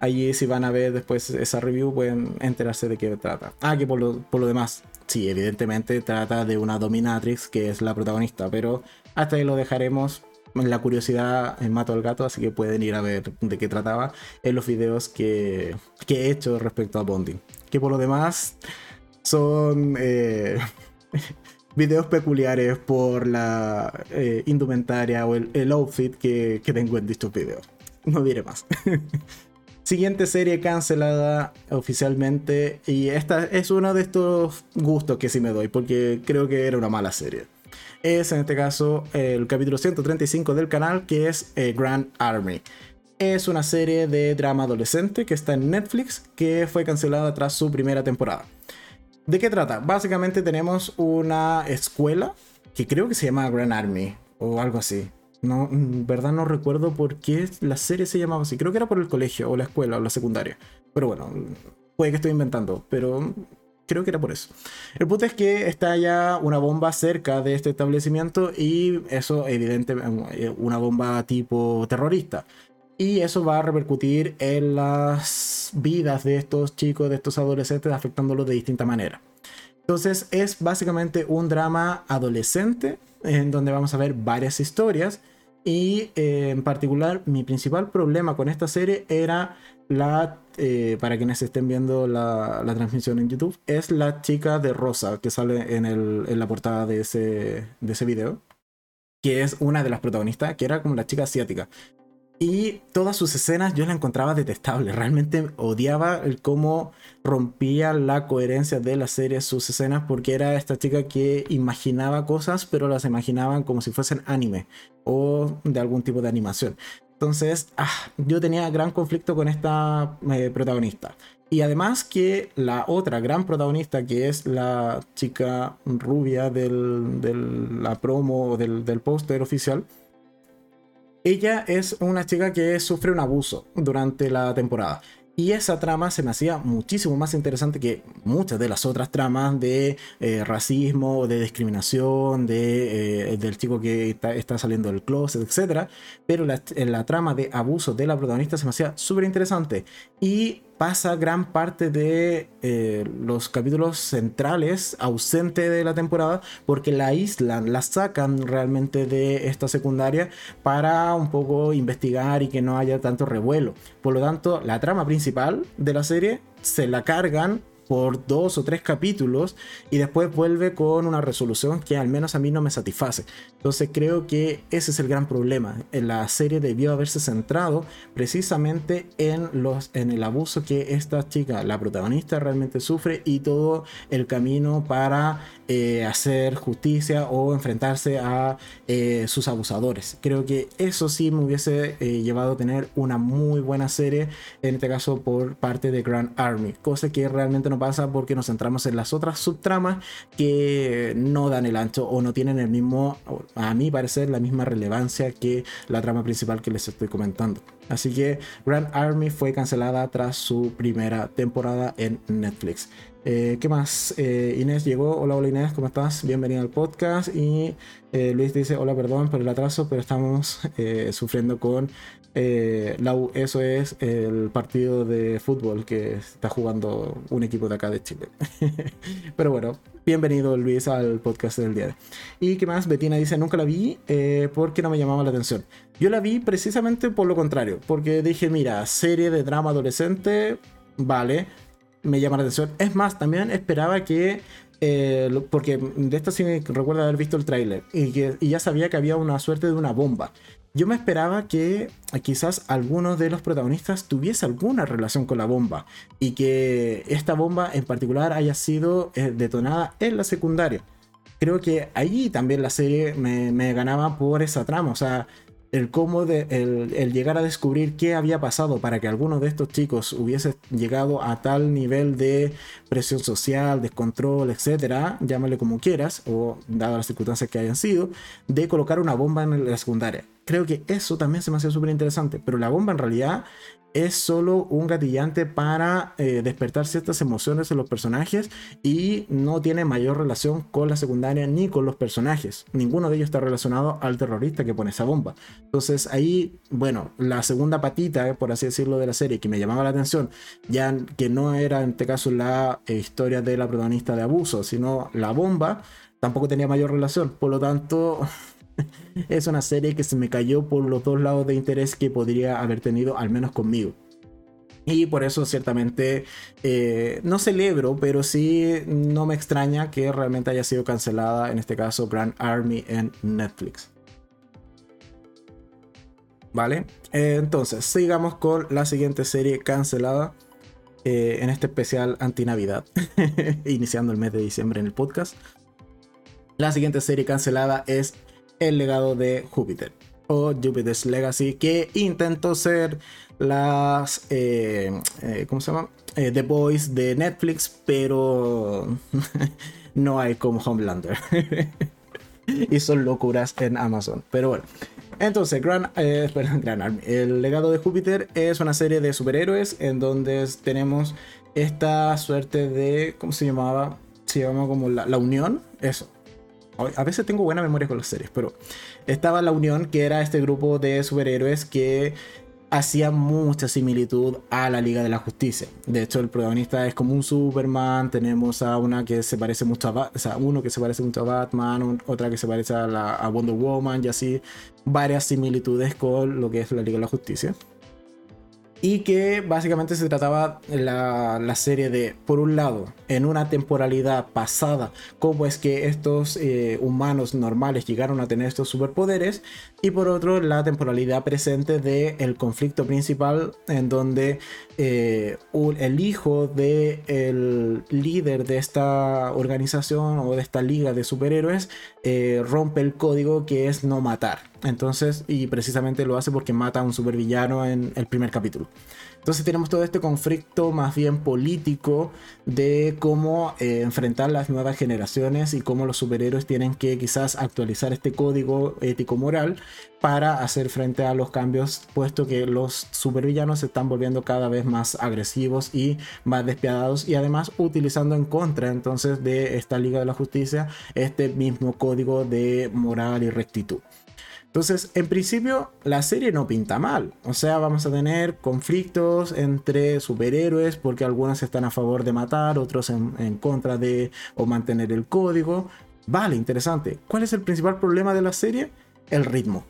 allí si van a ver después esa review pueden enterarse de qué trata. Ah, que por lo, por lo demás, sí, evidentemente trata de una dominatrix que es la protagonista, pero hasta ahí lo dejaremos. La curiosidad mato al gato, así que pueden ir a ver de qué trataba en los videos que, que he hecho respecto a Bonding. Que por lo demás, son eh, videos peculiares por la eh, indumentaria o el, outfit que, tengo en dichos videos. No diré más. Siguiente serie cancelada oficialmente. Y esta es uno de estos gustos que sí me doy, porque creo que era una mala serie. Es en este caso el capítulo 135 del canal, que es eh, Grand Army. Es una serie de drama adolescente que está en Netflix, que fue cancelada tras su primera temporada. ¿De qué trata? Básicamente tenemos una escuela que creo que se llama Grand Army o algo así. No, en verdad no recuerdo por qué la serie se llamaba así. Creo que era por el colegio o la escuela o la secundaria. Pero bueno, puede que estoy inventando, pero creo que era por eso. El punto es que está ya una bomba cerca de este establecimiento y eso evidentemente una bomba tipo terrorista. Y eso va a repercutir en las vidas de estos chicos, de estos adolescentes, afectándolos de distinta manera. Entonces es básicamente un drama adolescente en donde vamos a ver varias historias y eh, en particular mi principal problema con esta serie era la, eh, para quienes estén viendo la, transmisión en YouTube, es la chica de rosa que sale en, el, en la portada de ese, de ese video, que es una de las protagonistas, que era como la chica asiática. Y todas sus escenas yo la encontraba detestable. Realmente odiaba el cómo rompía la coherencia de la serie sus escenas porque era esta chica que imaginaba cosas pero las imaginaban como si fuesen anime o de algún tipo de animación. Entonces, ah, yo tenía gran conflicto con esta eh, protagonista. Y además que la otra gran protagonista, que es la chica rubia de la promo del, del póster oficial, ella es una chica que sufre un abuso durante la temporada. Y esa trama se me hacía muchísimo más interesante que muchas de las otras tramas de eh, racismo, de discriminación, de, eh, del chico que está, saliendo del closet, etc. Pero la, la trama de abuso de la protagonista se me hacía súper interesante. Y pasa gran parte de eh, los capítulos centrales ausente de la temporada porque la aíslan, la sacan realmente de esta secundaria para un poco investigar y que no haya tanto revuelo. Por lo tanto, la trama principal de la serie se la cargan por dos o tres capítulos y después vuelve con una resolución que al menos a mí no me satisface. Entonces creo que ese es el gran problema. La serie debió haberse centrado precisamente en, los, en el abuso que esta chica, la protagonista, realmente sufre y todo el camino para eh, hacer justicia o enfrentarse a eh, sus abusadores. Creo que eso sí me hubiese eh, llevado a tener una muy buena serie, en este caso por parte de Grand Army, cosa que realmente no pasa porque nos centramos en las otras subtramas que no dan el ancho o no tienen el mismo, a mi parecer, la misma relevancia que la trama principal que les estoy comentando. Así que Grand Army fue cancelada tras su primera temporada en Netflix. Eh, ¿Qué más? Eh, Inés llegó. Hola, hola Inés, ¿cómo estás? Bienvenida al podcast. Y eh, Luis dice, hola, perdón por el atraso, pero estamos sufriendo con eh, eso es el partido de fútbol que está jugando un equipo de acá de Chile. Pero bueno, bienvenido Luis al podcast del día. Y qué más, Betina dice, nunca la vi eh, porque no me llamaba la atención. Yo la vi precisamente por lo contrario, porque dije, mira, serie de drama adolescente, vale, me llama la atención. Es más, también esperaba que eh, porque de esta sí recuerdo haber visto el tráiler y, y ya sabía que había una suerte de una bomba. Yo me esperaba que quizás alguno de los protagonistas tuviese alguna relación con la bomba y que esta bomba en particular haya sido eh, detonada en la secundaria. Creo que allí también la serie me, me ganaba por esa trama, o sea, el cómo de, el, llegar a descubrir qué había pasado para que alguno de estos chicos hubiese llegado a tal nivel de presión social, descontrol, etcétera, llámale como quieras, o dadas las circunstancias que hayan sido, de colocar una bomba en la secundaria. Creo que eso también se me hacía súper interesante, pero la bomba en realidad es solo un gatillante para eh, despertar ciertas emociones en los personajes y no tiene mayor relación con la secundaria ni con los personajes. Ninguno de ellos está relacionado al terrorista que pone esa bomba. Entonces ahí, bueno, la segunda patita, por así decirlo, de la serie que me llamaba la atención, ya que no era en este caso la eh, historia de la protagonista de abuso, sino la bomba, tampoco tenía mayor relación. Por lo tanto... es una serie que se me cayó por los dos lados de interés que podría haber tenido, al menos conmigo. Y por eso ciertamente eh, no celebro, pero sí no me extraña que realmente haya sido cancelada, en este caso Grand Army en Netflix. ¿Vale? entonces, sigamos con la siguiente serie cancelada eh, en este especial anti-Navidad, iniciando el mes de diciembre en el podcast. La siguiente serie cancelada es El legado de Júpiter o Jupiter's Legacy, que intentó ser las. Eh, eh, ¿Cómo se llama? The Boys de Netflix, pero no hay como Homelander. y son locuras en Amazon. Pero bueno. Entonces, Gran, eh, Army. El legado de Júpiter es una serie de superhéroes en donde tenemos esta suerte de. ¿Cómo se llamaba? Se llama como la, la Unión. Eso. A veces tengo buena memoria con las series, pero estaba la Unión, que era este grupo de superhéroes que hacía mucha similitud a la Liga de la Justicia. De hecho, el protagonista es como un Superman, tenemos a una que se parece mucho a o sea, uno que se parece mucho a Batman, otra que se parece a, la, a Wonder Woman y así varias similitudes con lo que es la Liga de la Justicia y que básicamente se trataba la, la, serie de, por un lado, en una temporalidad pasada, cómo es que estos eh, humanos normales llegaron a tener estos superpoderes, y por otro, la temporalidad presente del el conflicto principal, en donde eh, el hijo del el líder de esta organización o de esta liga de superhéroes eh, rompe el código que es no matar. Entonces, y precisamente lo hace porque mata a un supervillano en el primer capítulo. Entonces tenemos todo este conflicto más bien político de cómo eh, enfrentar las nuevas generaciones y cómo los superhéroes tienen que quizás actualizar este código ético-moral para hacer frente a los cambios, puesto que los supervillanos se están volviendo cada vez más agresivos y más despiadados y además utilizando en contra entonces de esta Liga de la Justicia este mismo código de moral y rectitud. Entonces, en principio, la serie no pinta mal. O sea, vamos a tener conflictos entre superhéroes porque algunos están a favor de matar, otros en, contra de o mantener el código. Vale, interesante. ¿Cuál es el principal problema de la serie? El ritmo.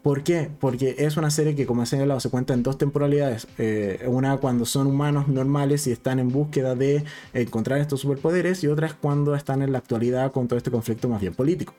¿Por qué? Porque es una serie que, como he señalado, se cuenta en dos temporalidades. Eh, una cuando son humanos normales y están en búsqueda de encontrar estos superpoderes, y otra es cuando están en la actualidad con todo este conflicto más bien político.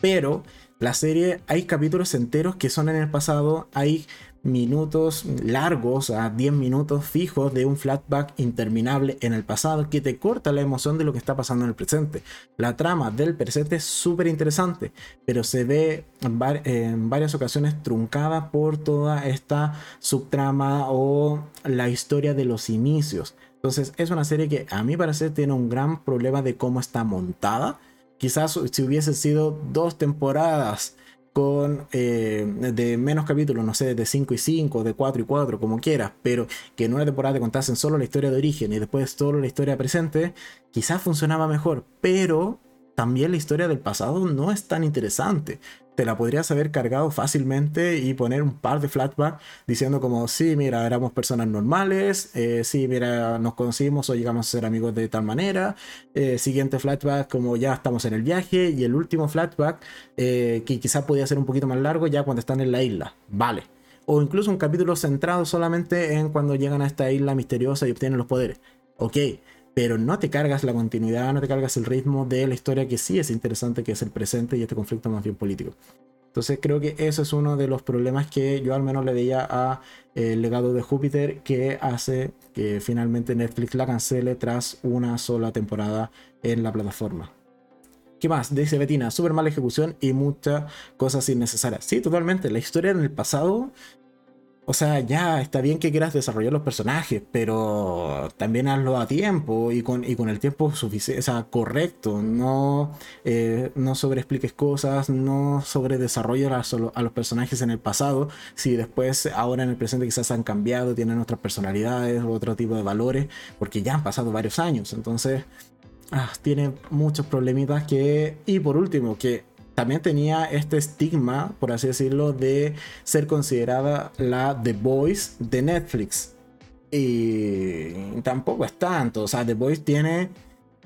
Pero la serie hay capítulos enteros que son en el pasado, hay minutos largos, a 10 minutos fijos de un flatback interminable en el pasado que te corta la emoción de lo que está pasando en el presente. La trama del presente es súper interesante, pero se ve en, varias ocasiones truncada por toda esta subtrama o la historia de los inicios. Entonces es una serie que a mi parecer tiene un gran problema de cómo está montada Quizás si hubiese sido dos temporadas con eh, de menos capítulos, no sé, de 5 y 5, de 4 y 4, como quieras, pero que en una temporada te contasen solo la historia de origen y después solo la historia presente, quizás funcionaba mejor, pero también la historia del pasado no es tan interesante te la podrías haber cargado fácilmente y poner un par de flashbacks diciendo como, sí, mira, éramos personas normales, eh, sí, mira, nos conocimos o llegamos a ser amigos de tal manera, eh, siguiente flashback como ya estamos en el viaje y el último flashback eh, que quizás podía ser un poquito más largo ya cuando están en la isla, vale. O incluso un capítulo centrado solamente en cuando llegan a esta isla misteriosa y obtienen los poderes. Ok, pero no te cargas la continuidad, no te cargas el ritmo de la historia que sí es interesante, que es el presente y este conflicto más bien político. Entonces creo que eso es uno de los problemas que yo al menos le veía a eh, El legado de Júpiter que hace que finalmente Netflix la cancele tras una sola temporada en la plataforma. ¿Qué más? Dice Betina, súper mala ejecución y muchas cosas innecesarias. Sí, totalmente. La historia en el pasado o sea, ya está bien que quieras desarrollar los personajes, pero también hazlo a tiempo y con, y con el tiempo suficiente, o sea, correcto. No, eh, no sobreexpliques cosas, no sobre a, a los personajes en el pasado, si después, ahora en el presente quizás han cambiado, tienen otras personalidades, otro tipo de valores, porque ya han pasado varios años. Entonces, ah, tiene muchos problemitas que... Y por último, que también tenía este estigma, por así decirlo, de ser considerada la The Voice de Netflix. Y tampoco es tanto. O sea, The Voice tiene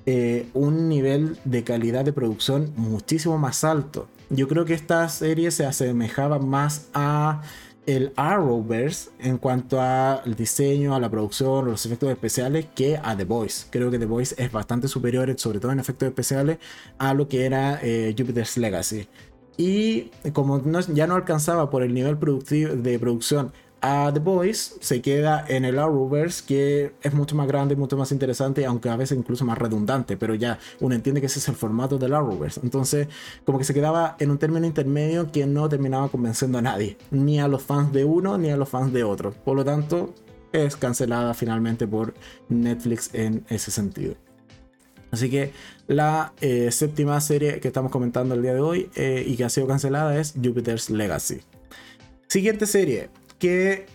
eh, un nivel de calidad de producción muchísimo más alto. Yo creo que esta serie se asemejaba más a el Arrowverse en cuanto al diseño, a la producción, los efectos especiales que a The Voice. Creo que The Voice es bastante superior, sobre todo en efectos especiales, a lo que era eh, Jupiter's Legacy. Y como ya no alcanzaba por el nivel productivo de producción The Boys, se queda en el Arrowverse, que es mucho más grande, mucho más interesante, aunque a veces incluso más redundante, pero ya uno entiende que ese es el formato del Arrowverse. Entonces, como que se quedaba en un término intermedio que no terminaba convenciendo a nadie, ni a los fans de uno ni a los fans de otro. Por lo tanto, es cancelada finalmente por Netflix en ese sentido. Así que la eh, séptima serie que estamos comentando el día de hoy eh, y que ha sido cancelada es Jupiter's Legacy. Siguiente serie que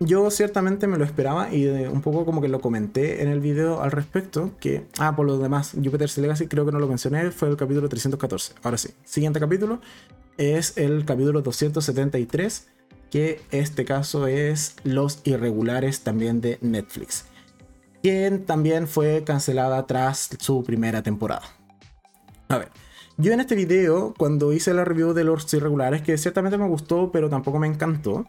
yo ciertamente me lo esperaba y un poco como que lo comenté en el video al respecto. Que, ah, por lo demás, Jupiter's Legacy creo que no lo mencioné, fue el capítulo 314. Ahora sí, siguiente capítulo es el capítulo 273 que este caso es Los Irregulares también de Netflix, quien también fue cancelada tras su primera temporada. A ver, yo en este video, cuando hice la review de Los Irregulares, que ciertamente me gustó, pero tampoco me encantó,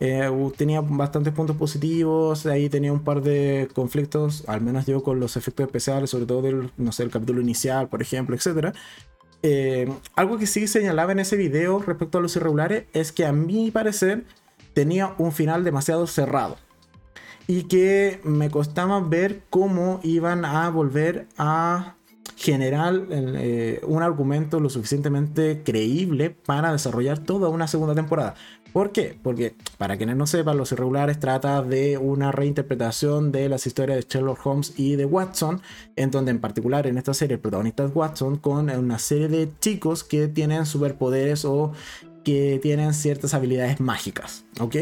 eh, tenía bastantes puntos positivos, ahí tenía un par de conflictos, al menos yo con los efectos especiales, sobre todo del, no sé, el capítulo inicial, por ejemplo, etc. Eh, algo que sí señalaba en ese video respecto a los irregulares es que a mi parecer tenía un final demasiado cerrado y que me costaba ver cómo iban a volver a generar eh, un argumento lo suficientemente creíble para desarrollar toda una segunda temporada. ¿Por qué? Porque, para quienes no sepan, Los Irregulares trata de una reinterpretación de las historias de Sherlock Holmes y de Watson, en donde en particular en esta serie el protagonista es Watson, con una serie de chicos que tienen superpoderes o que tienen ciertas habilidades mágicas, ¿ok?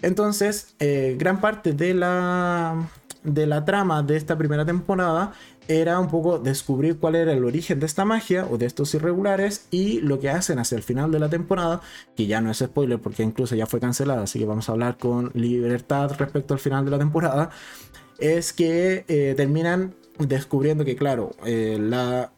Entonces, eh, gran parte de la, de la trama de esta primera temporada era un poco descubrir cuál era el origen de esta magia o de estos irregulares y lo que hacen hacia el final de la temporada, que ya no es spoiler porque incluso ya fue cancelada, así que vamos a hablar con libertad respecto al final de la temporada, es que eh, terminan descubriendo que, claro, eh, la,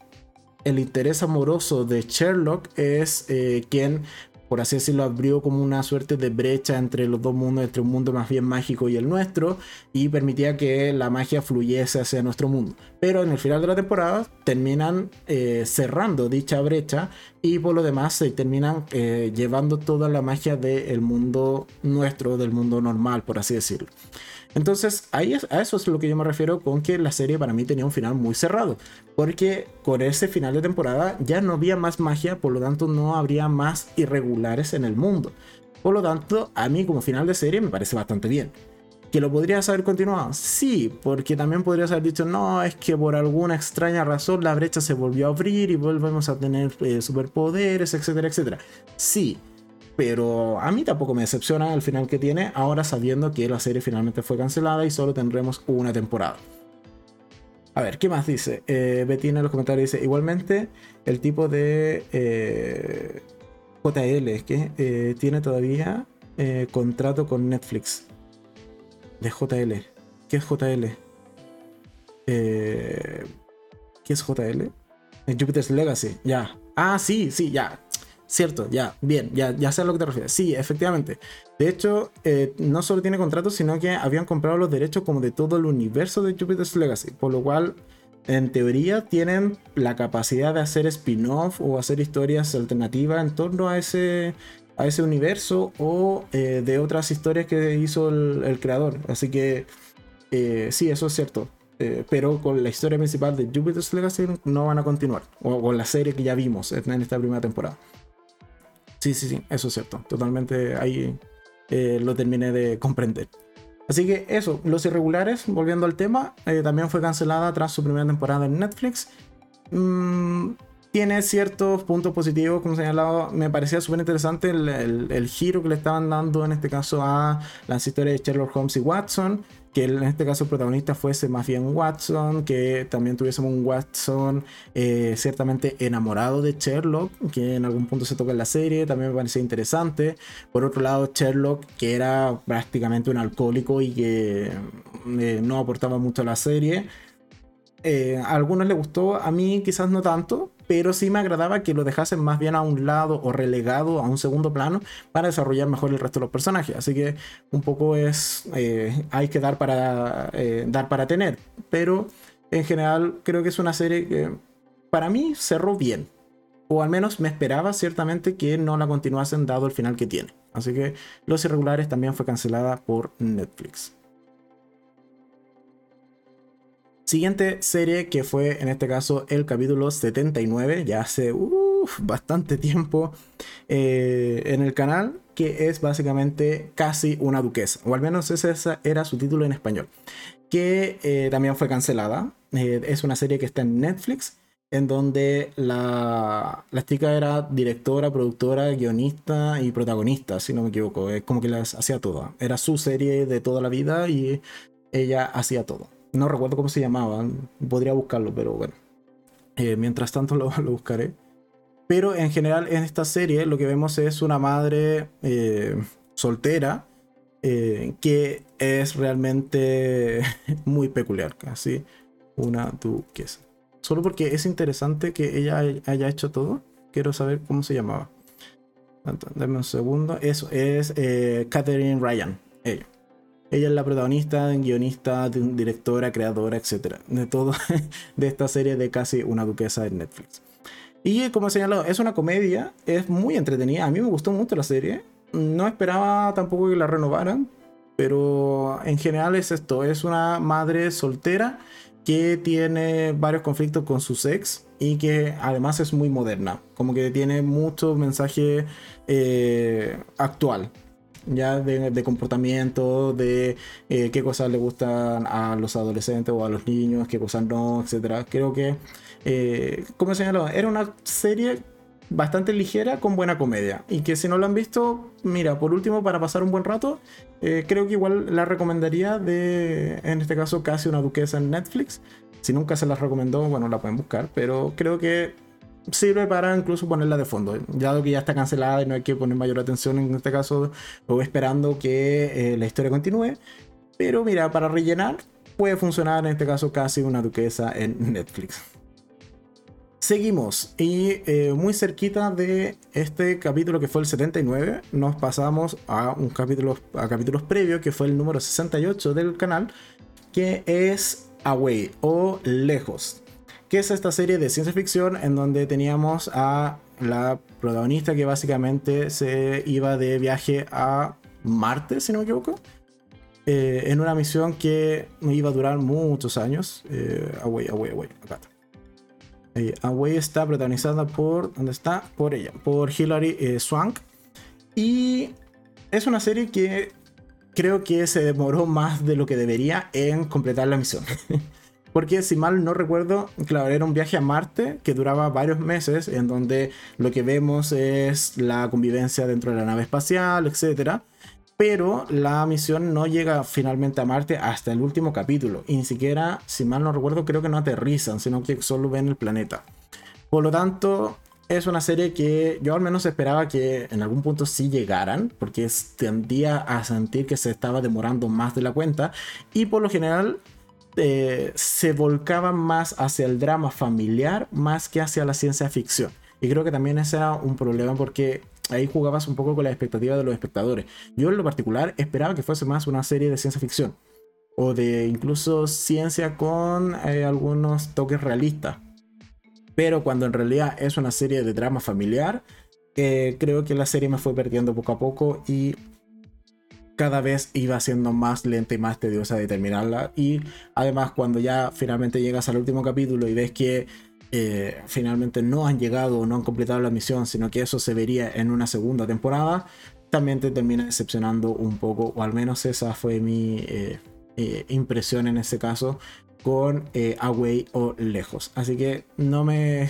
el interés amoroso de Sherlock es eh, quien por así decirlo, abrió como una suerte de brecha entre los dos mundos, entre un mundo más bien mágico y el nuestro, y permitía que la magia fluyese hacia nuestro mundo. Pero en el final de la temporada terminan eh, cerrando dicha brecha y por lo demás se terminan eh, llevando toda la magia del mundo nuestro, del mundo normal, por así decirlo. Entonces, a eso es lo que yo me refiero con que la serie para mí tenía un final muy cerrado. Porque con ese final de temporada ya no había más magia, por lo tanto no habría más irregulares en el mundo. Por lo tanto, a mí como final de serie me parece bastante bien. ¿Que lo podrías haber continuado? Sí, porque también podrías haber dicho, no, es que por alguna extraña razón la brecha se volvió a abrir y volvemos a tener eh, superpoderes, etcétera, etcétera. Sí, pero a mí tampoco me decepciona el final que tiene, ahora sabiendo que la serie finalmente fue cancelada y solo tendremos una temporada. A ver, ¿qué más dice? Eh, en los comentarios dice, igualmente el tipo de eh, JL, que eh, tiene todavía eh, contrato con Netflix. De JL. ¿Qué es JL? ¿Qué es JL? Jupiter's Legacy, ya. Ah, sí, sí, ya. Cierto, ya, bien, ya, ya sé a lo que te refieres. Sí, efectivamente. De hecho, eh, no solo tiene contratos, sino que habían comprado los derechos como de todo el universo de Jupiter's Legacy. Por lo cual, en teoría, tienen la capacidad de hacer spin-off o hacer historias alternativas en torno a ese, a ese universo o eh, de otras historias que hizo el, creador. Así que, eh, sí, eso es cierto. pero con la historia principal de Jupiter's Legacy no van a continuar. O con la serie que ya vimos en esta primera temporada. Sí, sí, sí, eso es cierto. Totalmente ahí eh, lo terminé de comprender. Así que eso, Los Irregulares, volviendo al tema, eh, también fue cancelada tras su primera temporada en Netflix. Mm, tiene ciertos puntos positivos, como señalado, me parecía súper interesante el, el, giro que le estaban dando en este caso a las historias de Sherlock Holmes y Watson que en este caso el protagonista fuese más bien Watson, que también tuviésemos un Watson eh, ciertamente enamorado de Sherlock, que en algún punto se toca en la serie, también me parecía interesante. Por otro lado, Sherlock, que era prácticamente un alcohólico y que eh, no aportaba mucho a la serie. Eh, a algunos les gustó, a mí quizás no tanto, pero sí me agradaba que lo dejasen más bien a un lado o relegado a un segundo plano para desarrollar mejor el resto de los personajes. Así que un poco es, eh, hay que dar para, eh, dar para tener, pero en general creo que es una serie que para mí cerró bien. o al menos me esperaba ciertamente que no la continuasen dado el final que tiene. Así que Los Irregulares también fue cancelada por Netflix. Siguiente serie que fue en este caso el capítulo 79, ya hace bastante tiempo eh, en el canal, que es básicamente casi una duquesa, o al menos ese era su título en español, que eh, también fue cancelada. Eh, es una serie que está en Netflix, en donde la, la chica era directora, productora, guionista y protagonista, si no me equivoco. Es como que las hacía todas. Era su serie de toda la vida y ella hacía todo. No recuerdo cómo se llamaba, podría buscarlo, pero bueno. Eh, mientras tanto lo, buscaré. Pero en general en esta serie lo que vemos es una madre eh, soltera eh, que es realmente muy peculiar, casi una duquesa. Solo porque es interesante que ella haya hecho todo. Quiero saber cómo se llamaba. Dame un segundo. Eso es Catherine Ryan. Ella. Ella es la protagonista, guionista, directora, creadora, etc. De todo, de esta serie de casi una duquesa en Netflix. Y como he señalado, es una comedia, es muy entretenida. A mí me gustó mucho la serie. No esperaba tampoco que la renovaran, pero en general es esto: es una madre soltera que tiene varios conflictos con su ex y que además es muy moderna, como que tiene mucho mensaje eh, actual ya de, comportamiento, de eh, qué cosas le gustan a los adolescentes o a los niños, qué cosas no, etcétera. Creo que, eh, como señaló, era una serie bastante ligera con buena comedia. Y que si no lo han visto, mira, por último, para pasar un buen rato, eh, creo que igual la recomendaría de, en este caso, casi una duquesa en Netflix. Si nunca se las recomendó, bueno, la pueden buscar, pero creo que sirve para incluso ponerla de fondo. Ya que ya está cancelada y no hay que poner mayor atención en este caso, o esperando que eh, la historia continúe. Pero mira, para rellenar, puede funcionar en este caso casi una duquesa en Netflix. Seguimos y eh, muy cerquita de este capítulo que fue el 79, nos pasamos a un capítulo a capítulos previos que fue el número 68 del canal, que es Away o Lejos que es esta serie de ciencia ficción en donde teníamos a la protagonista que básicamente se iba de viaje a Marte, si no me equivoco, eh, en una misión que iba a durar muchos años. Eh, away, away, away, acá eh, Away está protagonizada por, ¿dónde está? Por ella, por Hilary eh, Swank. Y es una serie que creo que se demoró más de lo que debería en completar la misión. Porque si mal no recuerdo, claro, era un viaje a Marte que duraba varios meses, en donde lo que vemos es la convivencia dentro de la nave espacial, etc. Pero la misión no llega finalmente a Marte hasta el último capítulo. Y ni siquiera, si mal no recuerdo, creo que no aterrizan, sino que solo ven el planeta. Por lo tanto, es una serie que yo al menos esperaba que en algún punto sí llegaran, porque tendía a sentir que se estaba demorando más de la cuenta. Y por lo general eh, se volcaban más hacia el drama familiar más que hacia la ciencia ficción. Y creo que también ese era un problema porque ahí jugabas un poco con la expectativa de los espectadores. Yo en lo particular esperaba que fuese más una serie de ciencia ficción o de incluso ciencia con eh, algunos toques realistas. Pero cuando en realidad es una serie de drama familiar, eh, creo que la serie me fue perdiendo poco a poco y cada vez iba siendo más lenta y más tediosa de terminarla. Y además cuando ya finalmente llegas al último capítulo y ves que eh, finalmente no han llegado o no han completado la misión, sino que eso se vería en una segunda temporada, también te termina decepcionando un poco, o al menos esa fue mi eh, eh, impresión en ese caso con Away o Lejos. Así que no me,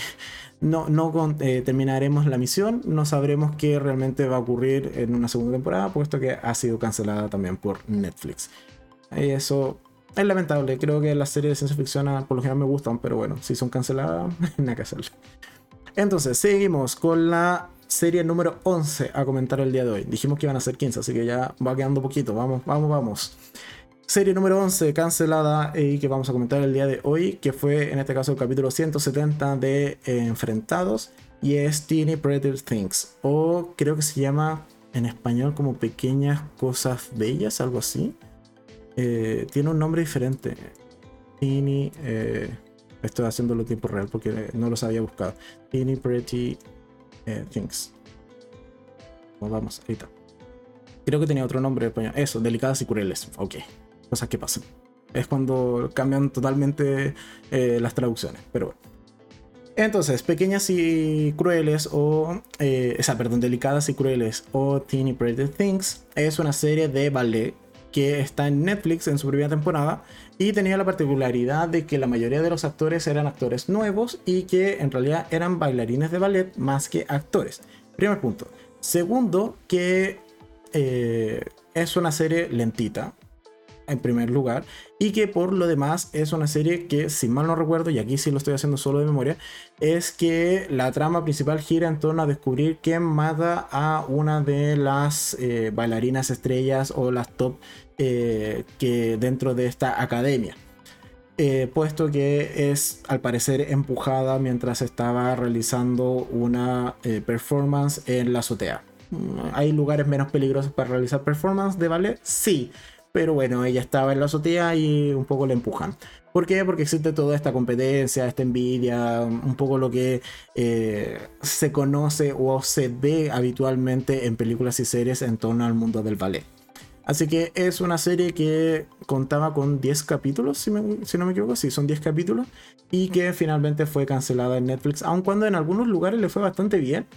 no, no eh, terminaremos la misión, no sabremos qué realmente va a ocurrir en una segunda temporada, puesto que ha sido cancelada también por Netflix. Eso es lamentable, creo que las series de ciencia ficción ah, por lo general me gustan, pero bueno, si son canceladas, nada que hacerle. Entonces, seguimos con la serie número 11 a comentar el día de hoy. Dijimos que iban a ser 15, así que ya va quedando poquito. Vamos, vamos, vamos serie número 11 cancelada y que vamos a comentar el día de hoy, que fue en este caso el capítulo 170 de Enfrentados y es Teeny Pretty Things o creo que se llama en español como Pequeñas Cosas Bellas, algo así. Eh, tiene un nombre diferente. Teeny... Eh, Estoy haciéndolo en tiempo real porque no los había buscado. Teeny Pretty eh, Things. vamos, ahí está. Creo que tenía otro nombre Eso, delicadas y crueles. Ok. Cosas que pasan. Es cuando cambian totalmente eh, las traducciones. Pero bueno. Entonces, pequeñas y crueles o, eh, o perdón, delicadas y crueles o Teeny Pretty Things es una serie de ballet que está en Netflix en su primera temporada y tenía la particularidad de que la mayoría de los actores eran actores nuevos y que en realidad eran bailarines de ballet más que actores. Primer punto. Segundo, que eh, es una serie lentita, en primer lugar, y que por lo demás es una serie que, si mal no recuerdo, y aquí sí lo estoy haciendo solo de memoria, es que la trama principal gira en torno a descubrir quién mata a una de las eh, bailarinas estrellas o las top eh, que dentro de esta academia. Eh, puesto que es al parecer empujada mientras estaba realizando una performance en la azotea. Mm, ¿Hay lugares menos peligrosos para realizar performance de ballet? Sí, pero bueno, ella estaba en la azotea y un poco la empujan. ¿Por qué? Porque existe toda esta competencia, esta envidia, un poco lo que eh, se conoce o se ve habitualmente en películas y series en torno al mundo del ballet. Así que es una serie que contaba con 10 capítulos, si, si, no me equivoco, sí, son 10 capítulos, y que finalmente fue cancelada en Netflix, aun cuando en algunos lugares le fue bastante bien,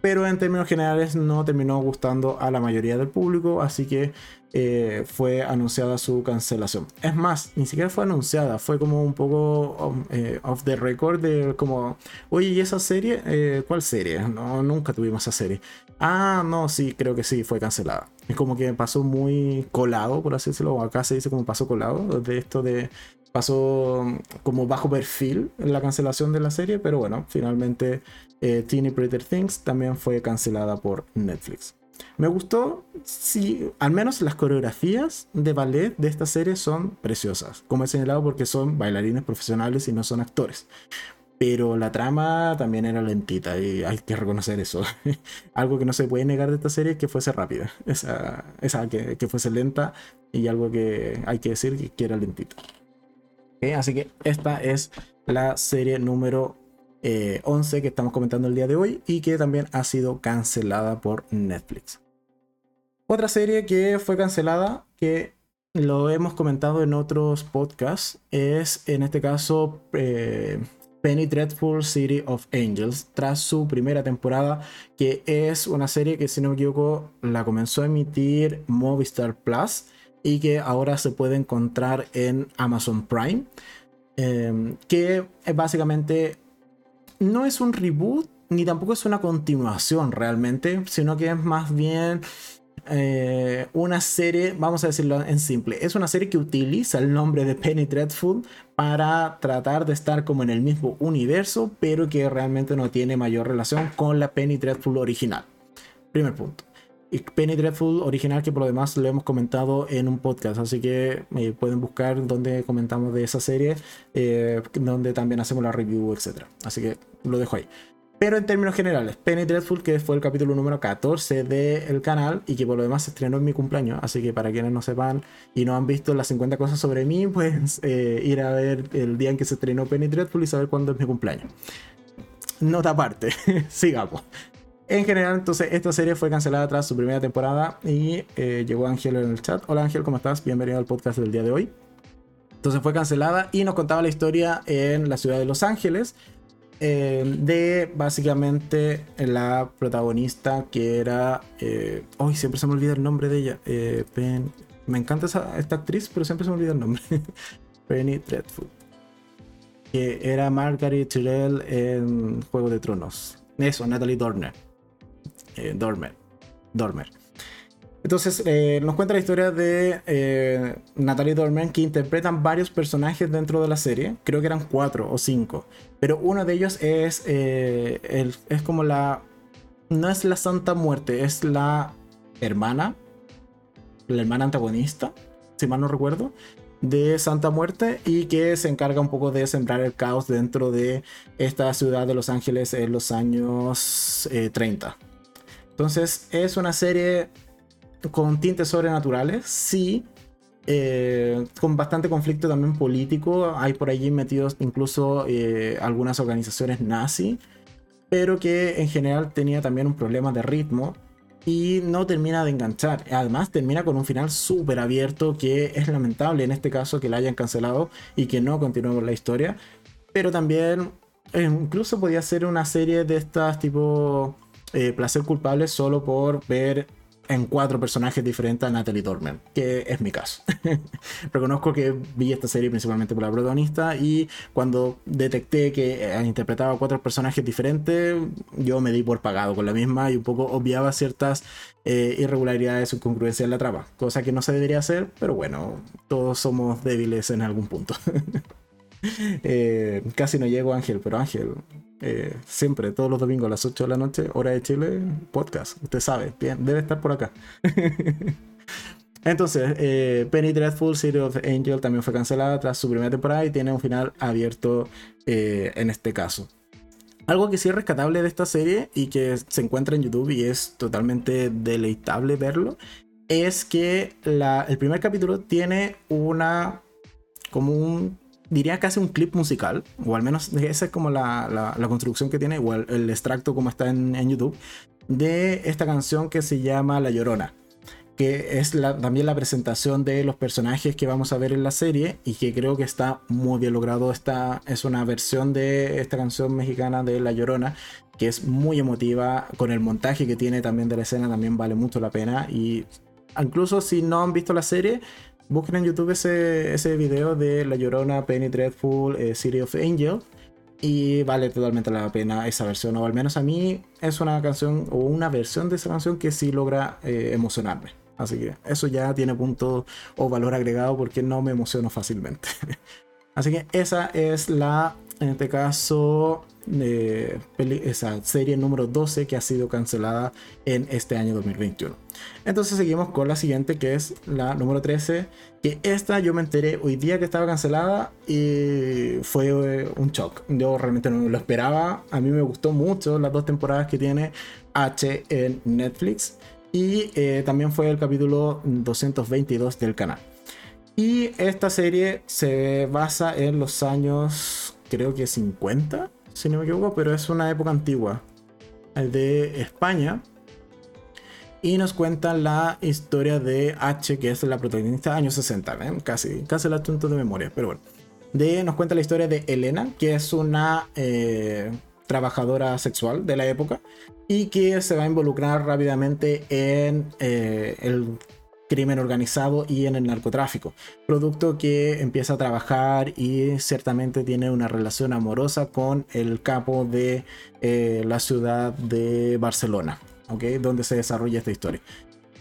pero en términos generales no terminó gustando a la mayoría del público, así que eh, fue anunciada su cancelación. Es más, ni siquiera fue anunciada, fue como un poco um, eh, off the record como, oye, ¿y esa serie? Eh, ¿Cuál serie? No, nunca tuvimos esa serie. Ah, no, sí, creo que sí, fue cancelada. Es como que pasó muy colado, por así decirlo, acá se dice como pasó colado, de esto de pasó como bajo perfil la cancelación de la serie, pero bueno, finalmente eh, Teeny Pretty Things también fue cancelada por Netflix. Me gustó, sí, al menos las coreografías de ballet de esta serie son preciosas, como he señalado porque son bailarines profesionales y no son actores. Pero la trama también era lentita y hay que reconocer eso. algo que no se puede negar de esta serie es que fuese rápida, esa, esa que, que, fuese lenta y algo que hay que decir que era lentita. Así que esta es la serie número 11 eh, que estamos comentando el día de hoy y que también ha sido cancelada por Netflix. Otra serie que fue cancelada, que lo hemos comentado en otros podcasts, es en este caso eh, Penny Dreadful City of Angels, tras su primera temporada, que es una serie que si no me equivoco la comenzó a emitir Movistar Plus y que ahora se puede encontrar en Amazon Prime. Em, que básicamente no es un reboot ni tampoco es una continuación realmente, sino que es más bien eh, una serie, vamos a decirlo en simple, es una serie que utiliza el nombre de Penny Dreadful para tratar de estar como en el mismo universo, pero que realmente no tiene mayor relación con la Penny Dreadful original. Primer punto. Penny Dreadful original que por lo demás lo hemos comentado en un podcast, así que eh, pueden buscar donde comentamos de esa serie, eh, donde también hacemos la review, etc. Así que lo dejo ahí. Pero en términos generales, Penny Dreadful, que fue el capítulo número 14 del canal y que por lo demás se estrenó en mi cumpleaños, así que para quienes no sepan y no han visto las 50 cosas sobre mí, pues eh, ir a ver el día en que se estrenó Penny Dreadful y saber cuándo es mi cumpleaños. Nota aparte, sigamos. En general, entonces, esta serie fue cancelada tras su primera temporada y eh, llegó Ángel en el chat. Hola Ángel, ¿cómo estás? Bienvenido al podcast del día de hoy. Entonces fue cancelada y nos contaba la historia en la ciudad de Los Ángeles eh, de básicamente la protagonista que era... Eh, Hoy siempre se me olvida el nombre de ella. me encanta esta actriz, pero siempre se me olvida el nombre. Penny Dreadful. Que era Margaret Tyrell en Juego de Tronos. Eso, Natalie Dorner. Eh, Dormer. Dormer. Entonces eh, nos cuenta la historia de eh, Natalie Dormer que interpretan varios personajes dentro de la serie. Creo que eran cuatro o cinco. Pero uno de ellos es, es como la... No es la Santa Muerte, es la hermana. La hermana antagonista, si mal no recuerdo. De Santa Muerte y que se encarga un poco de sembrar el caos dentro de esta ciudad de Los Ángeles en los años 30. Entonces, es una serie con tintes sobrenaturales, sí, eh, con bastante conflicto también político. Hay por allí metidos incluso eh, algunas organizaciones nazi, pero que en general tenía también un problema de ritmo y no termina de enganchar. Además termina con un final súper abierto que es lamentable en este caso que la hayan cancelado y que no continúe la historia. Pero también eh, incluso podía ser una serie de estas tipo placer culpable solo por ver en cuatro personajes diferentes a Natalie Dormer, que es mi caso. Reconozco que vi esta serie principalmente por la protagonista y cuando detecté que eh, interpretaba cuatro personajes diferentes, yo me di por pagado con la misma y un poco obviaba ciertas eh, irregularidades o incongruencias en la trama, cosa que no se debería hacer, pero bueno, todos somos débiles en algún punto. Eh, casi no llego Ángel, pero Ángel, eh, siempre, todos los domingos a las 8 de la noche, hora de Chile, podcast. Usted sabe, bien, debe estar por acá. Entonces, eh, Penny Dreadful City of Angel también fue cancelada tras su primera temporada y tiene un final abierto en este caso. Algo que sí es rescatable de esta serie y que se encuentra en YouTube y es totalmente deleitable verlo, es que el primer capítulo tiene una como un diría casi un clip musical, o al menos esa es como la, construcción que tiene, o el, extracto como está en, YouTube, de esta canción que se llama La Llorona, que es también la presentación de los personajes que vamos a ver en la serie y que creo que está muy bien logrado. Esta es una versión de esta canción mexicana de La Llorona, que es muy emotiva, con el montaje que tiene también de la escena también vale mucho la pena y incluso si no han visto la serie, Busquen en YouTube ese, ese video de La Llorona, Penny Dreadful, eh, City of Angel. Y vale totalmente la pena esa versión. O al menos a mí es una canción o una versión de esa canción que sí logra eh, emocionarme. Así que eso ya tiene punto o valor agregado porque no me emociono fácilmente. Así que esa es la, en este caso, de esa serie número 12 que ha sido cancelada en este año 2021. Entonces seguimos con la siguiente que es la número 13, que esta yo me enteré hoy día que estaba cancelada y fue eh, un shock. Yo realmente no lo esperaba, a mí me gustó mucho las dos temporadas que tiene H en Netflix y eh, también fue el capítulo 222 del canal. Y esta serie se basa en los años, creo que 50, si no me equivoco, pero es una época antigua, el de España. Y nos cuenta la historia de H, que es la protagonista de años 60, casi, casi la tonto de memoria, pero bueno. De, nos cuenta la historia de Elena, que es una eh, trabajadora sexual de la época y que se va a involucrar rápidamente en eh, el crimen organizado y en el narcotráfico. Producto que empieza a trabajar y ciertamente tiene una relación amorosa con el capo de eh, la ciudad de Barcelona, ¿okay? donde se desarrolla esta historia.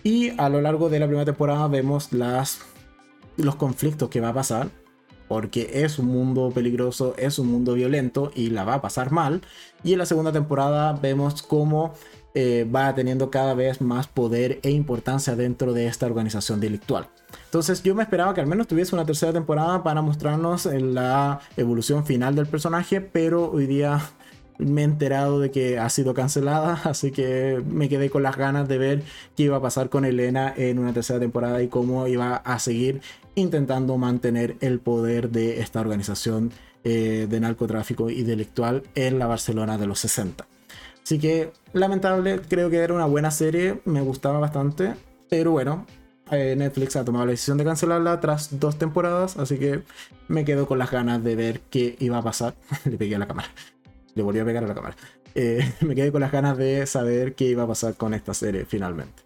Y a lo largo de la primera temporada vemos las, los conflictos que va a pasar, porque es un mundo peligroso, es un mundo violento y la va a pasar mal. Y en la segunda temporada vemos cómo eh, va teniendo cada vez más poder e importancia dentro de esta organización delictual. Entonces yo me esperaba que al menos tuviese una tercera temporada para mostrarnos la evolución final del personaje, pero hoy día me he enterado de que ha sido cancelada, así que me quedé con las ganas de ver qué iba a pasar con Elena en una tercera temporada y cómo iba a seguir intentando mantener el poder de esta organización eh, de narcotráfico y delictual en la Barcelona de los 60. Así que lamentable, creo que era una buena serie, me gustaba bastante, pero bueno, eh, Netflix ha tomado la decisión de cancelarla tras dos temporadas, así que me quedo con las ganas de ver qué iba a pasar. Le pegué a la cámara, le volví a pegar a la cámara. Eh, me quedé con las ganas de saber qué iba a pasar con esta serie finalmente.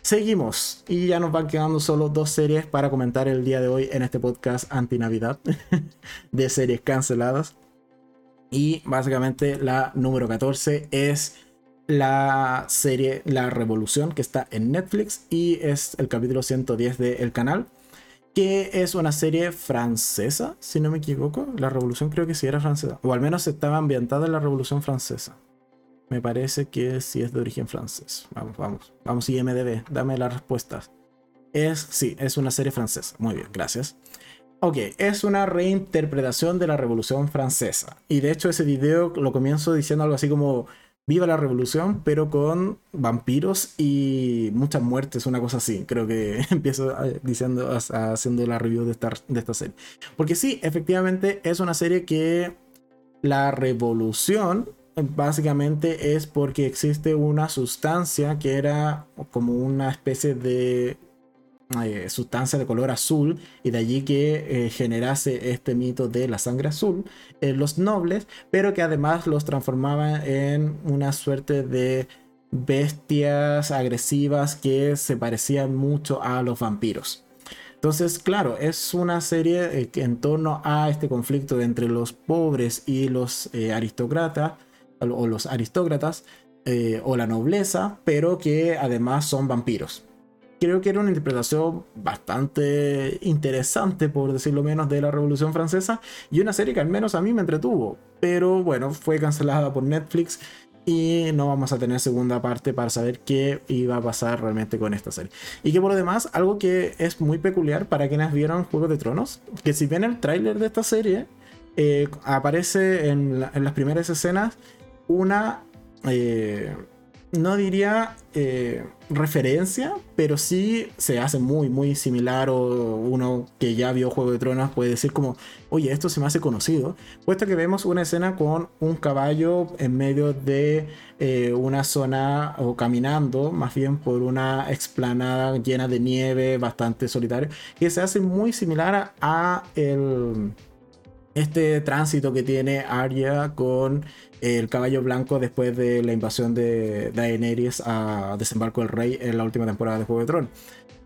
Seguimos y ya nos van quedando solo dos series para comentar el día de hoy en este podcast anti-Navidad de series canceladas. Y básicamente la número 14 es la serie La Revolución que está en Netflix y es el capítulo 110 del canal. Que es una serie francesa, si no me equivoco. La Revolución creo que sí era francesa. O al menos estaba ambientada en la Revolución Francesa. Me parece que sí es de origen francés. Vamos, vamos. Vamos, IMDB, dame las respuestas. Es, sí, es una serie francesa. Muy bien, gracias. Ok, es una reinterpretación de la Revolución Francesa. Y de hecho ese video lo comienzo diciendo algo así como Viva la Revolución, pero con vampiros y muchas muertes, una cosa así. Creo que empiezo diciendo, haciendo la review de esta, de esta serie. Porque sí, efectivamente es una serie que la revolución básicamente es porque existe una sustancia que era como una especie de eh, sustancia de color azul y de allí que eh, generase este mito de la sangre azul en los nobles, pero que además los transformaba en una suerte de bestias agresivas que se parecían mucho a los vampiros. Entonces, claro, es una serie eh, en torno a este conflicto entre los pobres y los aristócratas, o los aristócratas, o la nobleza, pero que además son vampiros creo que era una interpretación bastante interesante, por decirlo menos, de la Revolución Francesa y una serie que al menos a mí me entretuvo. Pero bueno, fue cancelada por Netflix y no vamos a tener segunda parte para saber qué iba a pasar realmente con esta serie. Y que por lo demás, algo que es muy peculiar para quienes vieron Juego de Tronos, que si ven el tráiler de esta serie, eh, aparece en, las primeras escenas una... Eh, no diría eh, referencia, pero sí se hace muy, muy similar o uno que ya vio Juego de Tronos puede decir como, oye, esto se me hace conocido, puesto que vemos una escena con un caballo en medio de eh, una zona o caminando más bien por una explanada llena de nieve, bastante solitario, que se hace muy similar a el este tránsito que tiene Arya con el caballo blanco después de la invasión de Daenerys a Desembarco del Rey en la última temporada de Juego de Tronos.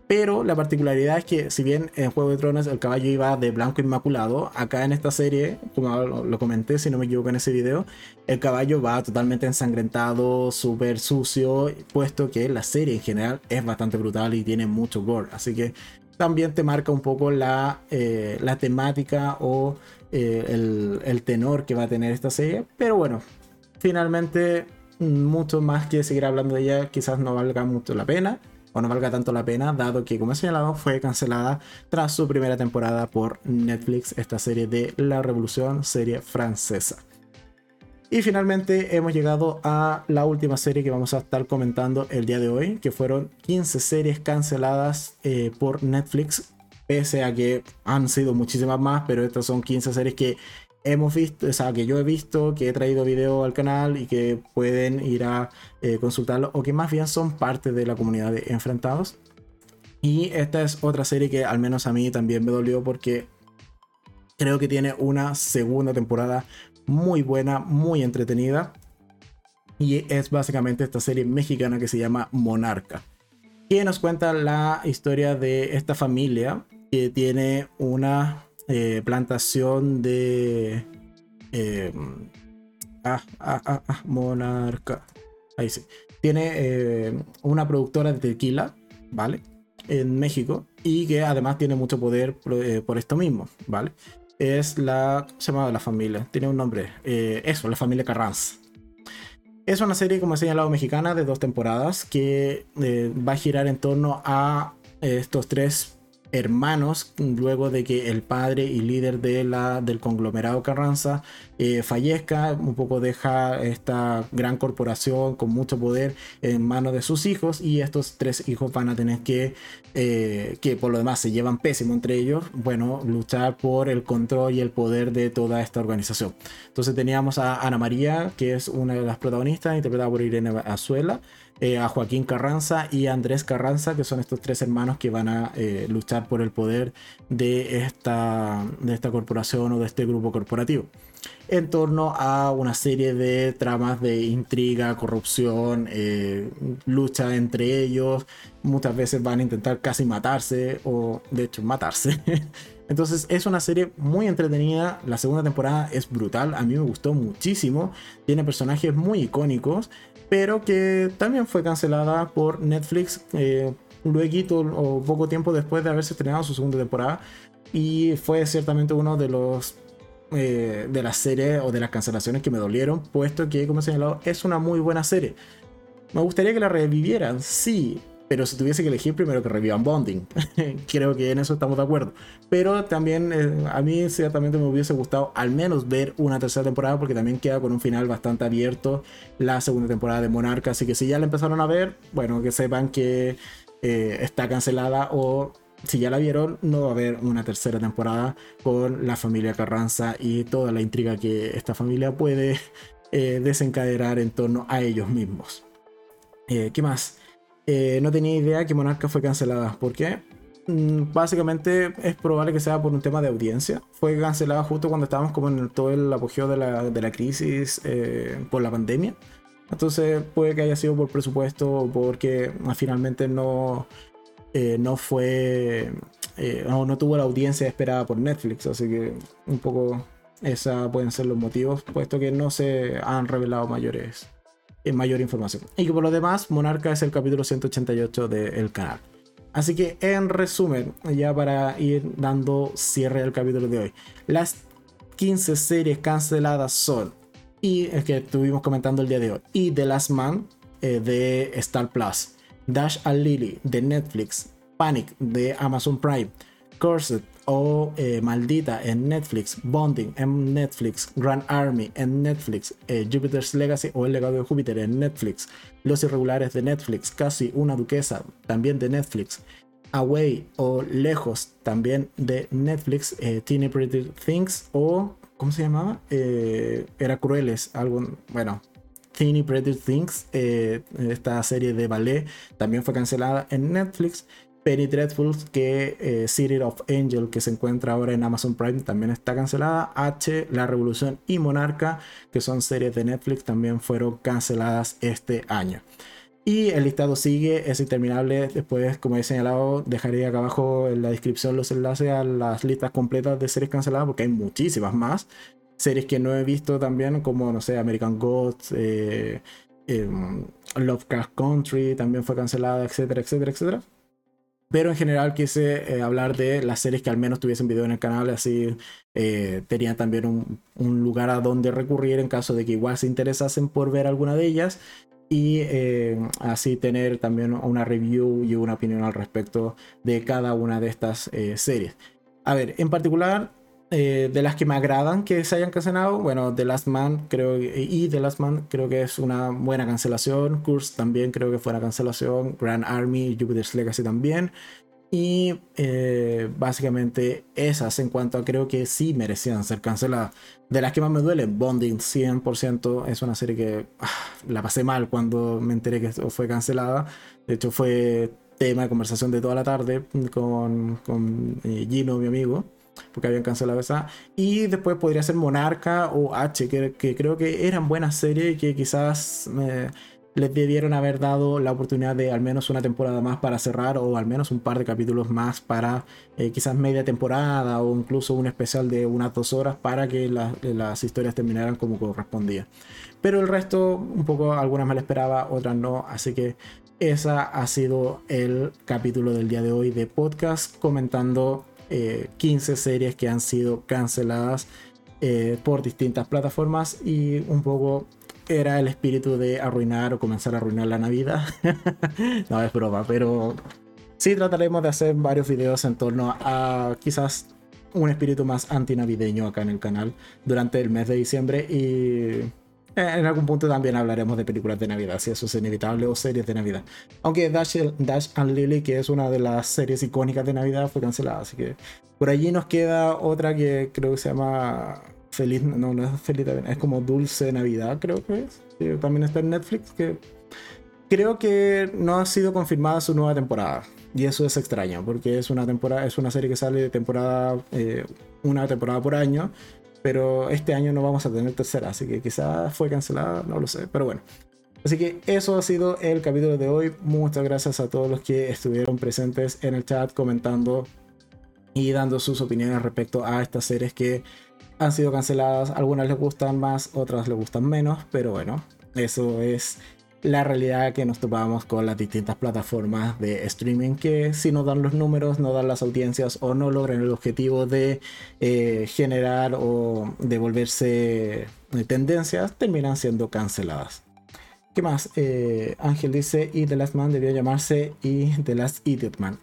Pero la particularidad es que si bien en Juego de Tronos el caballo iba de blanco inmaculado, acá en esta serie, como lo comenté si no me equivoco en ese video, el caballo va totalmente ensangrentado, súper sucio, puesto que la serie en general es bastante brutal y tiene mucho gore. Así que también te marca un poco la, eh, la temática o eh, el, tenor que va a tener esta serie. Pero bueno, finalmente, mucho más que seguir hablando de ella, quizás no valga mucho la pena. O no valga tanto la pena, dado que, como he señalado, fue cancelada tras su primera temporada por Netflix, esta serie de La Revolución, serie francesa. Y finalmente hemos llegado a la última serie que vamos a estar comentando el día de hoy, que fueron 15 series canceladas eh, por Netflix pese a que han sido muchísimas más, pero estas son 15 series que hemos visto, o sea, que yo he visto, que he traído video al canal y que pueden ir a eh, consultarlo, o que más bien son parte de la comunidad de Enfrentados. Y esta es otra serie que al menos a mí también me dolió porque creo que tiene una segunda temporada muy buena, muy entretenida. Y es básicamente esta serie mexicana que se llama Monarca. Que nos cuenta la historia de esta familia que tiene una eh, plantación de... Eh, ah, ah, ah, ah, monarca. Ahí sí. Tiene eh, una productora de tequila, ¿vale? En México. Y que además tiene mucho poder por, esto mismo, ¿vale? Es la... ¿Cómo se llama la familia? Tiene un nombre. eso, la familia Carranza. Es una serie, como he señalado, mexicana de dos temporadas que va a girar en torno a estos tres hermanos luego de que el padre y líder de la, del conglomerado Carranza eh, fallezca, un poco deja esta gran corporación con mucho poder en manos de sus hijos y estos tres hijos van a tener que, eh, que por lo demás se llevan pésimo entre ellos, bueno, luchar por el control y el poder de toda esta organización. Entonces teníamos a Ana María, que es una de las protagonistas, interpretada por Irene Azuela. Eh, a Joaquín Carranza y a Andrés Carranza, que son estos tres hermanos que van a eh, luchar por el poder de esta, de esta corporación o de este grupo corporativo. En torno a una serie de tramas de intriga, corrupción, eh, lucha entre ellos. Muchas veces van a intentar casi matarse o de hecho matarse. Entonces es una serie muy entretenida. La segunda temporada es brutal. A mí me gustó muchísimo. Tiene personajes muy icónicos pero que también fue cancelada por Netflix eh, luego o poco tiempo después de haberse estrenado su segunda temporada. Y fue ciertamente uno de los eh, de las series o de las cancelaciones que me dolieron puesto que como he señalado es una muy buena serie. Me gustaría que la revivieran sí pero si tuviese que elegir, primero que revivan Bonding. Creo que en eso estamos de acuerdo. Pero también eh, a mí ciertamente me hubiese gustado al menos ver una tercera temporada porque también queda con un final bastante abierto la segunda temporada de Monarca. Así que si ya la empezaron a ver, bueno, que sepan que eh, está cancelada o si ya la vieron, no va a haber una tercera temporada con la familia Carranza y toda la intriga que esta familia puede eh, desencadenar en torno a ellos mismos. ¿Qué más? Eh, no tenía idea que Monarca fue cancelada. ¿Por qué? Mm, básicamente es probable que sea por un tema de audiencia. Fue cancelada justo cuando estábamos como en todo el apogeo de la, crisis eh, por la pandemia. Entonces puede que haya sido por presupuesto porque ah, finalmente no, eh, no fue o no tuvo la audiencia esperada por Netflix. Así que un poco esa pueden ser los motivos, puesto que no se han revelado mayores mayor información. Y que por lo demás, Monarca es el capítulo 188 del canal. Así que en resumen, ya para ir dando cierre al capítulo de hoy, las 15 series canceladas son, y es que estuvimos comentando el día de hoy, y The Last Man eh, de Star Plus, Dash and Lily de Netflix, Panic de Amazon Prime, Cursed o eh, Maldita en Netflix, Bonding en Netflix, Grand Army en Netflix, eh, Jupiter's Legacy o El legado de Júpiter en Netflix, Los Irregulares de Netflix, Casi una Duquesa también de Netflix, Away o Lejos también de Netflix, eh, Teeny Pretty Things o ¿cómo se llamaba? era Crueles, algo, bueno, Teeny Pretty Things, esta serie de ballet también fue cancelada en Netflix. Penny Dreadful, que eh, City of Angel, que se encuentra ahora en Amazon Prime, también está cancelada. H, La Revolución y Monarca, que son series de Netflix, también fueron canceladas este año. Y el listado sigue, es interminable. Después, como he señalado, dejaré acá abajo en la descripción los enlaces a las listas completas de series canceladas, porque hay muchísimas más. Series que no he visto también, como, no sé, American Gods, eh, em, Lovecraft Country, también fue cancelada, etcétera, etcétera, etcétera. Pero en general quise eh, hablar de las series que al menos tuviesen video en el canal, así eh, tenían también un, lugar a donde recurrir en caso de que igual se interesasen por ver alguna de ellas y eh, así tener también una review y una opinión al respecto de cada una de estas series. A ver, en particular eh, de las que me agradan que se hayan cancelado, bueno, The Last Man creo y The Last Man creo que es una buena cancelación. Curse también creo que fue una cancelación. Grand Army, Jupiter's Legacy también. Y eh, básicamente esas en cuanto a creo que sí merecían ser canceladas. De las que más me duele, Bonding 100% es una serie que ah, la pasé mal cuando me enteré que fue cancelada. De hecho fue tema de conversación de toda la tarde con, con eh, Gino, mi amigo porque habían cancelado esa. Y después podría ser Monarca o H, que, creo que eran buenas series que quizás les debieron haber dado la oportunidad de al menos una temporada más para cerrar o al menos un par de capítulos más para eh, quizás media temporada o incluso un especial de unas dos horas para que las historias terminaran como correspondía. Pero el resto, un poco, algunas me lo esperaba, otras no, así que esa ha sido el capítulo del día de hoy de podcast comentando 15 eh, series que han sido canceladas eh, por distintas plataformas y un poco era el espíritu de arruinar o comenzar a arruinar la Navidad. no es broma, pero sí trataremos de hacer varios videos en torno a quizás un espíritu más antinavideño acá en el canal durante el mes de diciembre y en algún punto también hablaremos de películas de Navidad, si eso es inevitable, o series de Navidad. Aunque Dash, Dash and Lily, que es una de las series icónicas de Navidad, fue cancelada. Así que por allí nos queda otra que creo que se llama Feliz, no, no es Feliz es como Dulce Navidad, creo que es. también está en Netflix, que creo que no ha sido confirmada su nueva temporada. Y eso es extraño, porque es una temporada, es una serie que sale de temporada, eh, una temporada por año pero este año no vamos a tener tercera, así que quizás fue cancelada, no lo sé, pero bueno. Así que eso ha sido el capítulo de hoy. Muchas gracias a todos los que estuvieron presentes en el chat comentando y dando sus opiniones respecto a estas series que han sido canceladas. Algunas les gustan más, otras les gustan menos, pero bueno, eso es la realidad que nos topamos con las distintas plataformas de streaming que si no dan los números, no dan las audiencias o no logran el objetivo de eh, generar o devolverse volverse eh, tendencias, terminan siendo canceladas. ¿Qué más? Eh, Ángel dice, y The Last Man debió llamarse y The Last Idiot Man.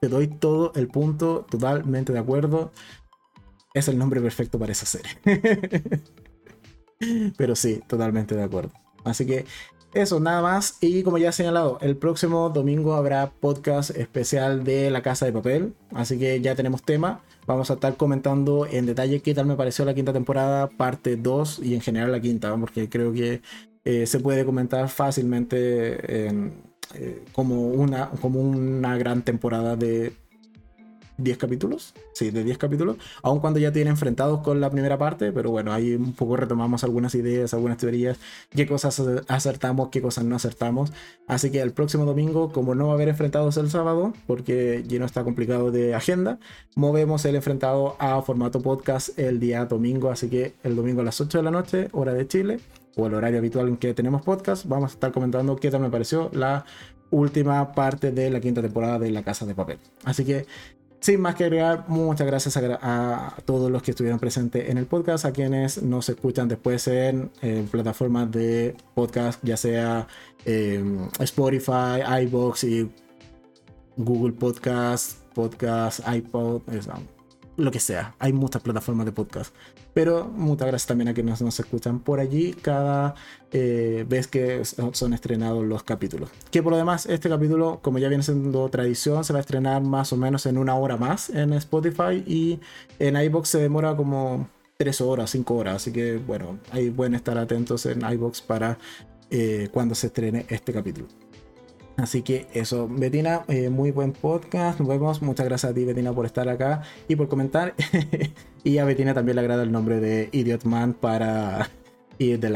Te doy todo el punto, totalmente de acuerdo. Es el nombre perfecto para esa serie. Pero sí, totalmente de acuerdo. Así que eso, nada más. Y como ya he señalado, el próximo domingo habrá podcast especial de La Casa de Papel. Así que ya tenemos tema. Vamos a estar comentando en detalle qué tal me pareció la quinta temporada, parte 2 y en general la quinta, porque creo que eh, se puede comentar fácilmente eh, como, una, como una gran temporada de 10 capítulos, sí, de 10 capítulos, aun cuando ya tiene enfrentados con la primera parte, pero bueno, ahí un poco retomamos algunas ideas, algunas teorías, qué cosas acertamos, qué cosas no acertamos. Así que el próximo domingo, como no va a haber enfrentados el sábado, porque no está complicado de agenda, movemos el enfrentado a formato podcast el día domingo, así que el domingo a las 8 de la noche, hora de Chile, o el horario habitual en que tenemos podcast, vamos a estar comentando qué tal me pareció la última parte de la quinta temporada de La Casa de Papel. Así que sin más que agregar, muchas gracias a, todos los que estuvieron presentes en el podcast, a quienes nos escuchan después en plataformas de podcast, ya sea em, Spotify, iBox y Google Podcast, Podcast, iPod, lo que sea. Hay muchas plataformas de podcast. Pero muchas gracias también a quienes nos escuchan por allí cada eh, vez que son estrenados los capítulos. Que por lo demás, este capítulo, como ya viene siendo tradición, se va a estrenar más o menos en una hora más en Spotify y en iBox se demora como 3 horas, 5 horas. Así que bueno, ahí pueden estar atentos en iBox para eh, cuando se estrene este capítulo. Así que eso, Betina, eh, muy buen podcast. Nos vemos. Muchas gracias a ti, Betina, por estar acá y por comentar. y a Betina también le agrada el nombre de Idiot Man para y The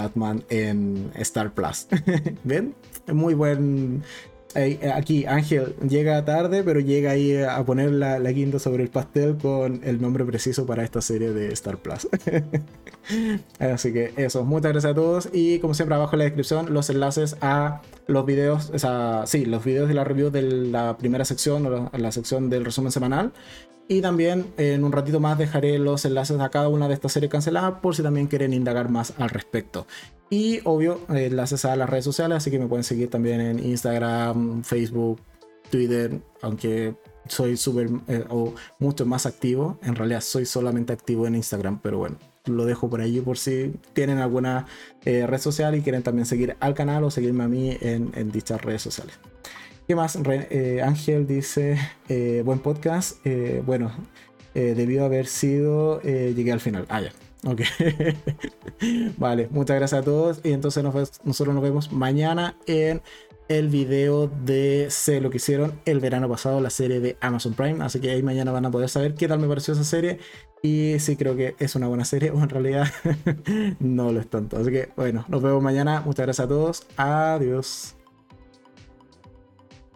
en Star Plus. ¿Ven? Muy buen eh, aquí Ángel llega tarde, pero llega ahí a poner la, la, guinda sobre el pastel con el nombre preciso para esta serie de Star Plus. Así que eso, muchas gracias a todos y como siempre abajo en la descripción los enlaces a los videos, o sea, sí, los videos de la review de la primera sección o la sección del resumen semanal y también en un ratito más dejaré los enlaces a cada una de estas series canceladas por si también quieren indagar más al respecto. Y obvio, enlaces a las redes sociales, así que me pueden seguir también en Instagram, Facebook, Twitter, aunque soy súper eh, o mucho más activo. En realidad soy solamente activo en Instagram, pero bueno, lo dejo por allí por si tienen alguna eh, red social y quieren también seguir al canal o seguirme a mí en, en dichas redes sociales. ¿Qué más? Eh, Ángel dice, eh, buen podcast. Eh, bueno, debió haber sido, llegué al final. Ah, ya. Ok. vale, muchas gracias a todos. Y entonces nosotros nos vemos mañana en el video de Sé lo que hicieron el verano pasado, la serie de Amazon Prime. Así que ahí mañana van a poder saber qué tal me pareció esa serie. Y sí creo que es una buena serie, o en realidad no lo es tanto. Así que bueno, nos vemos mañana. Muchas gracias a todos. Adiós.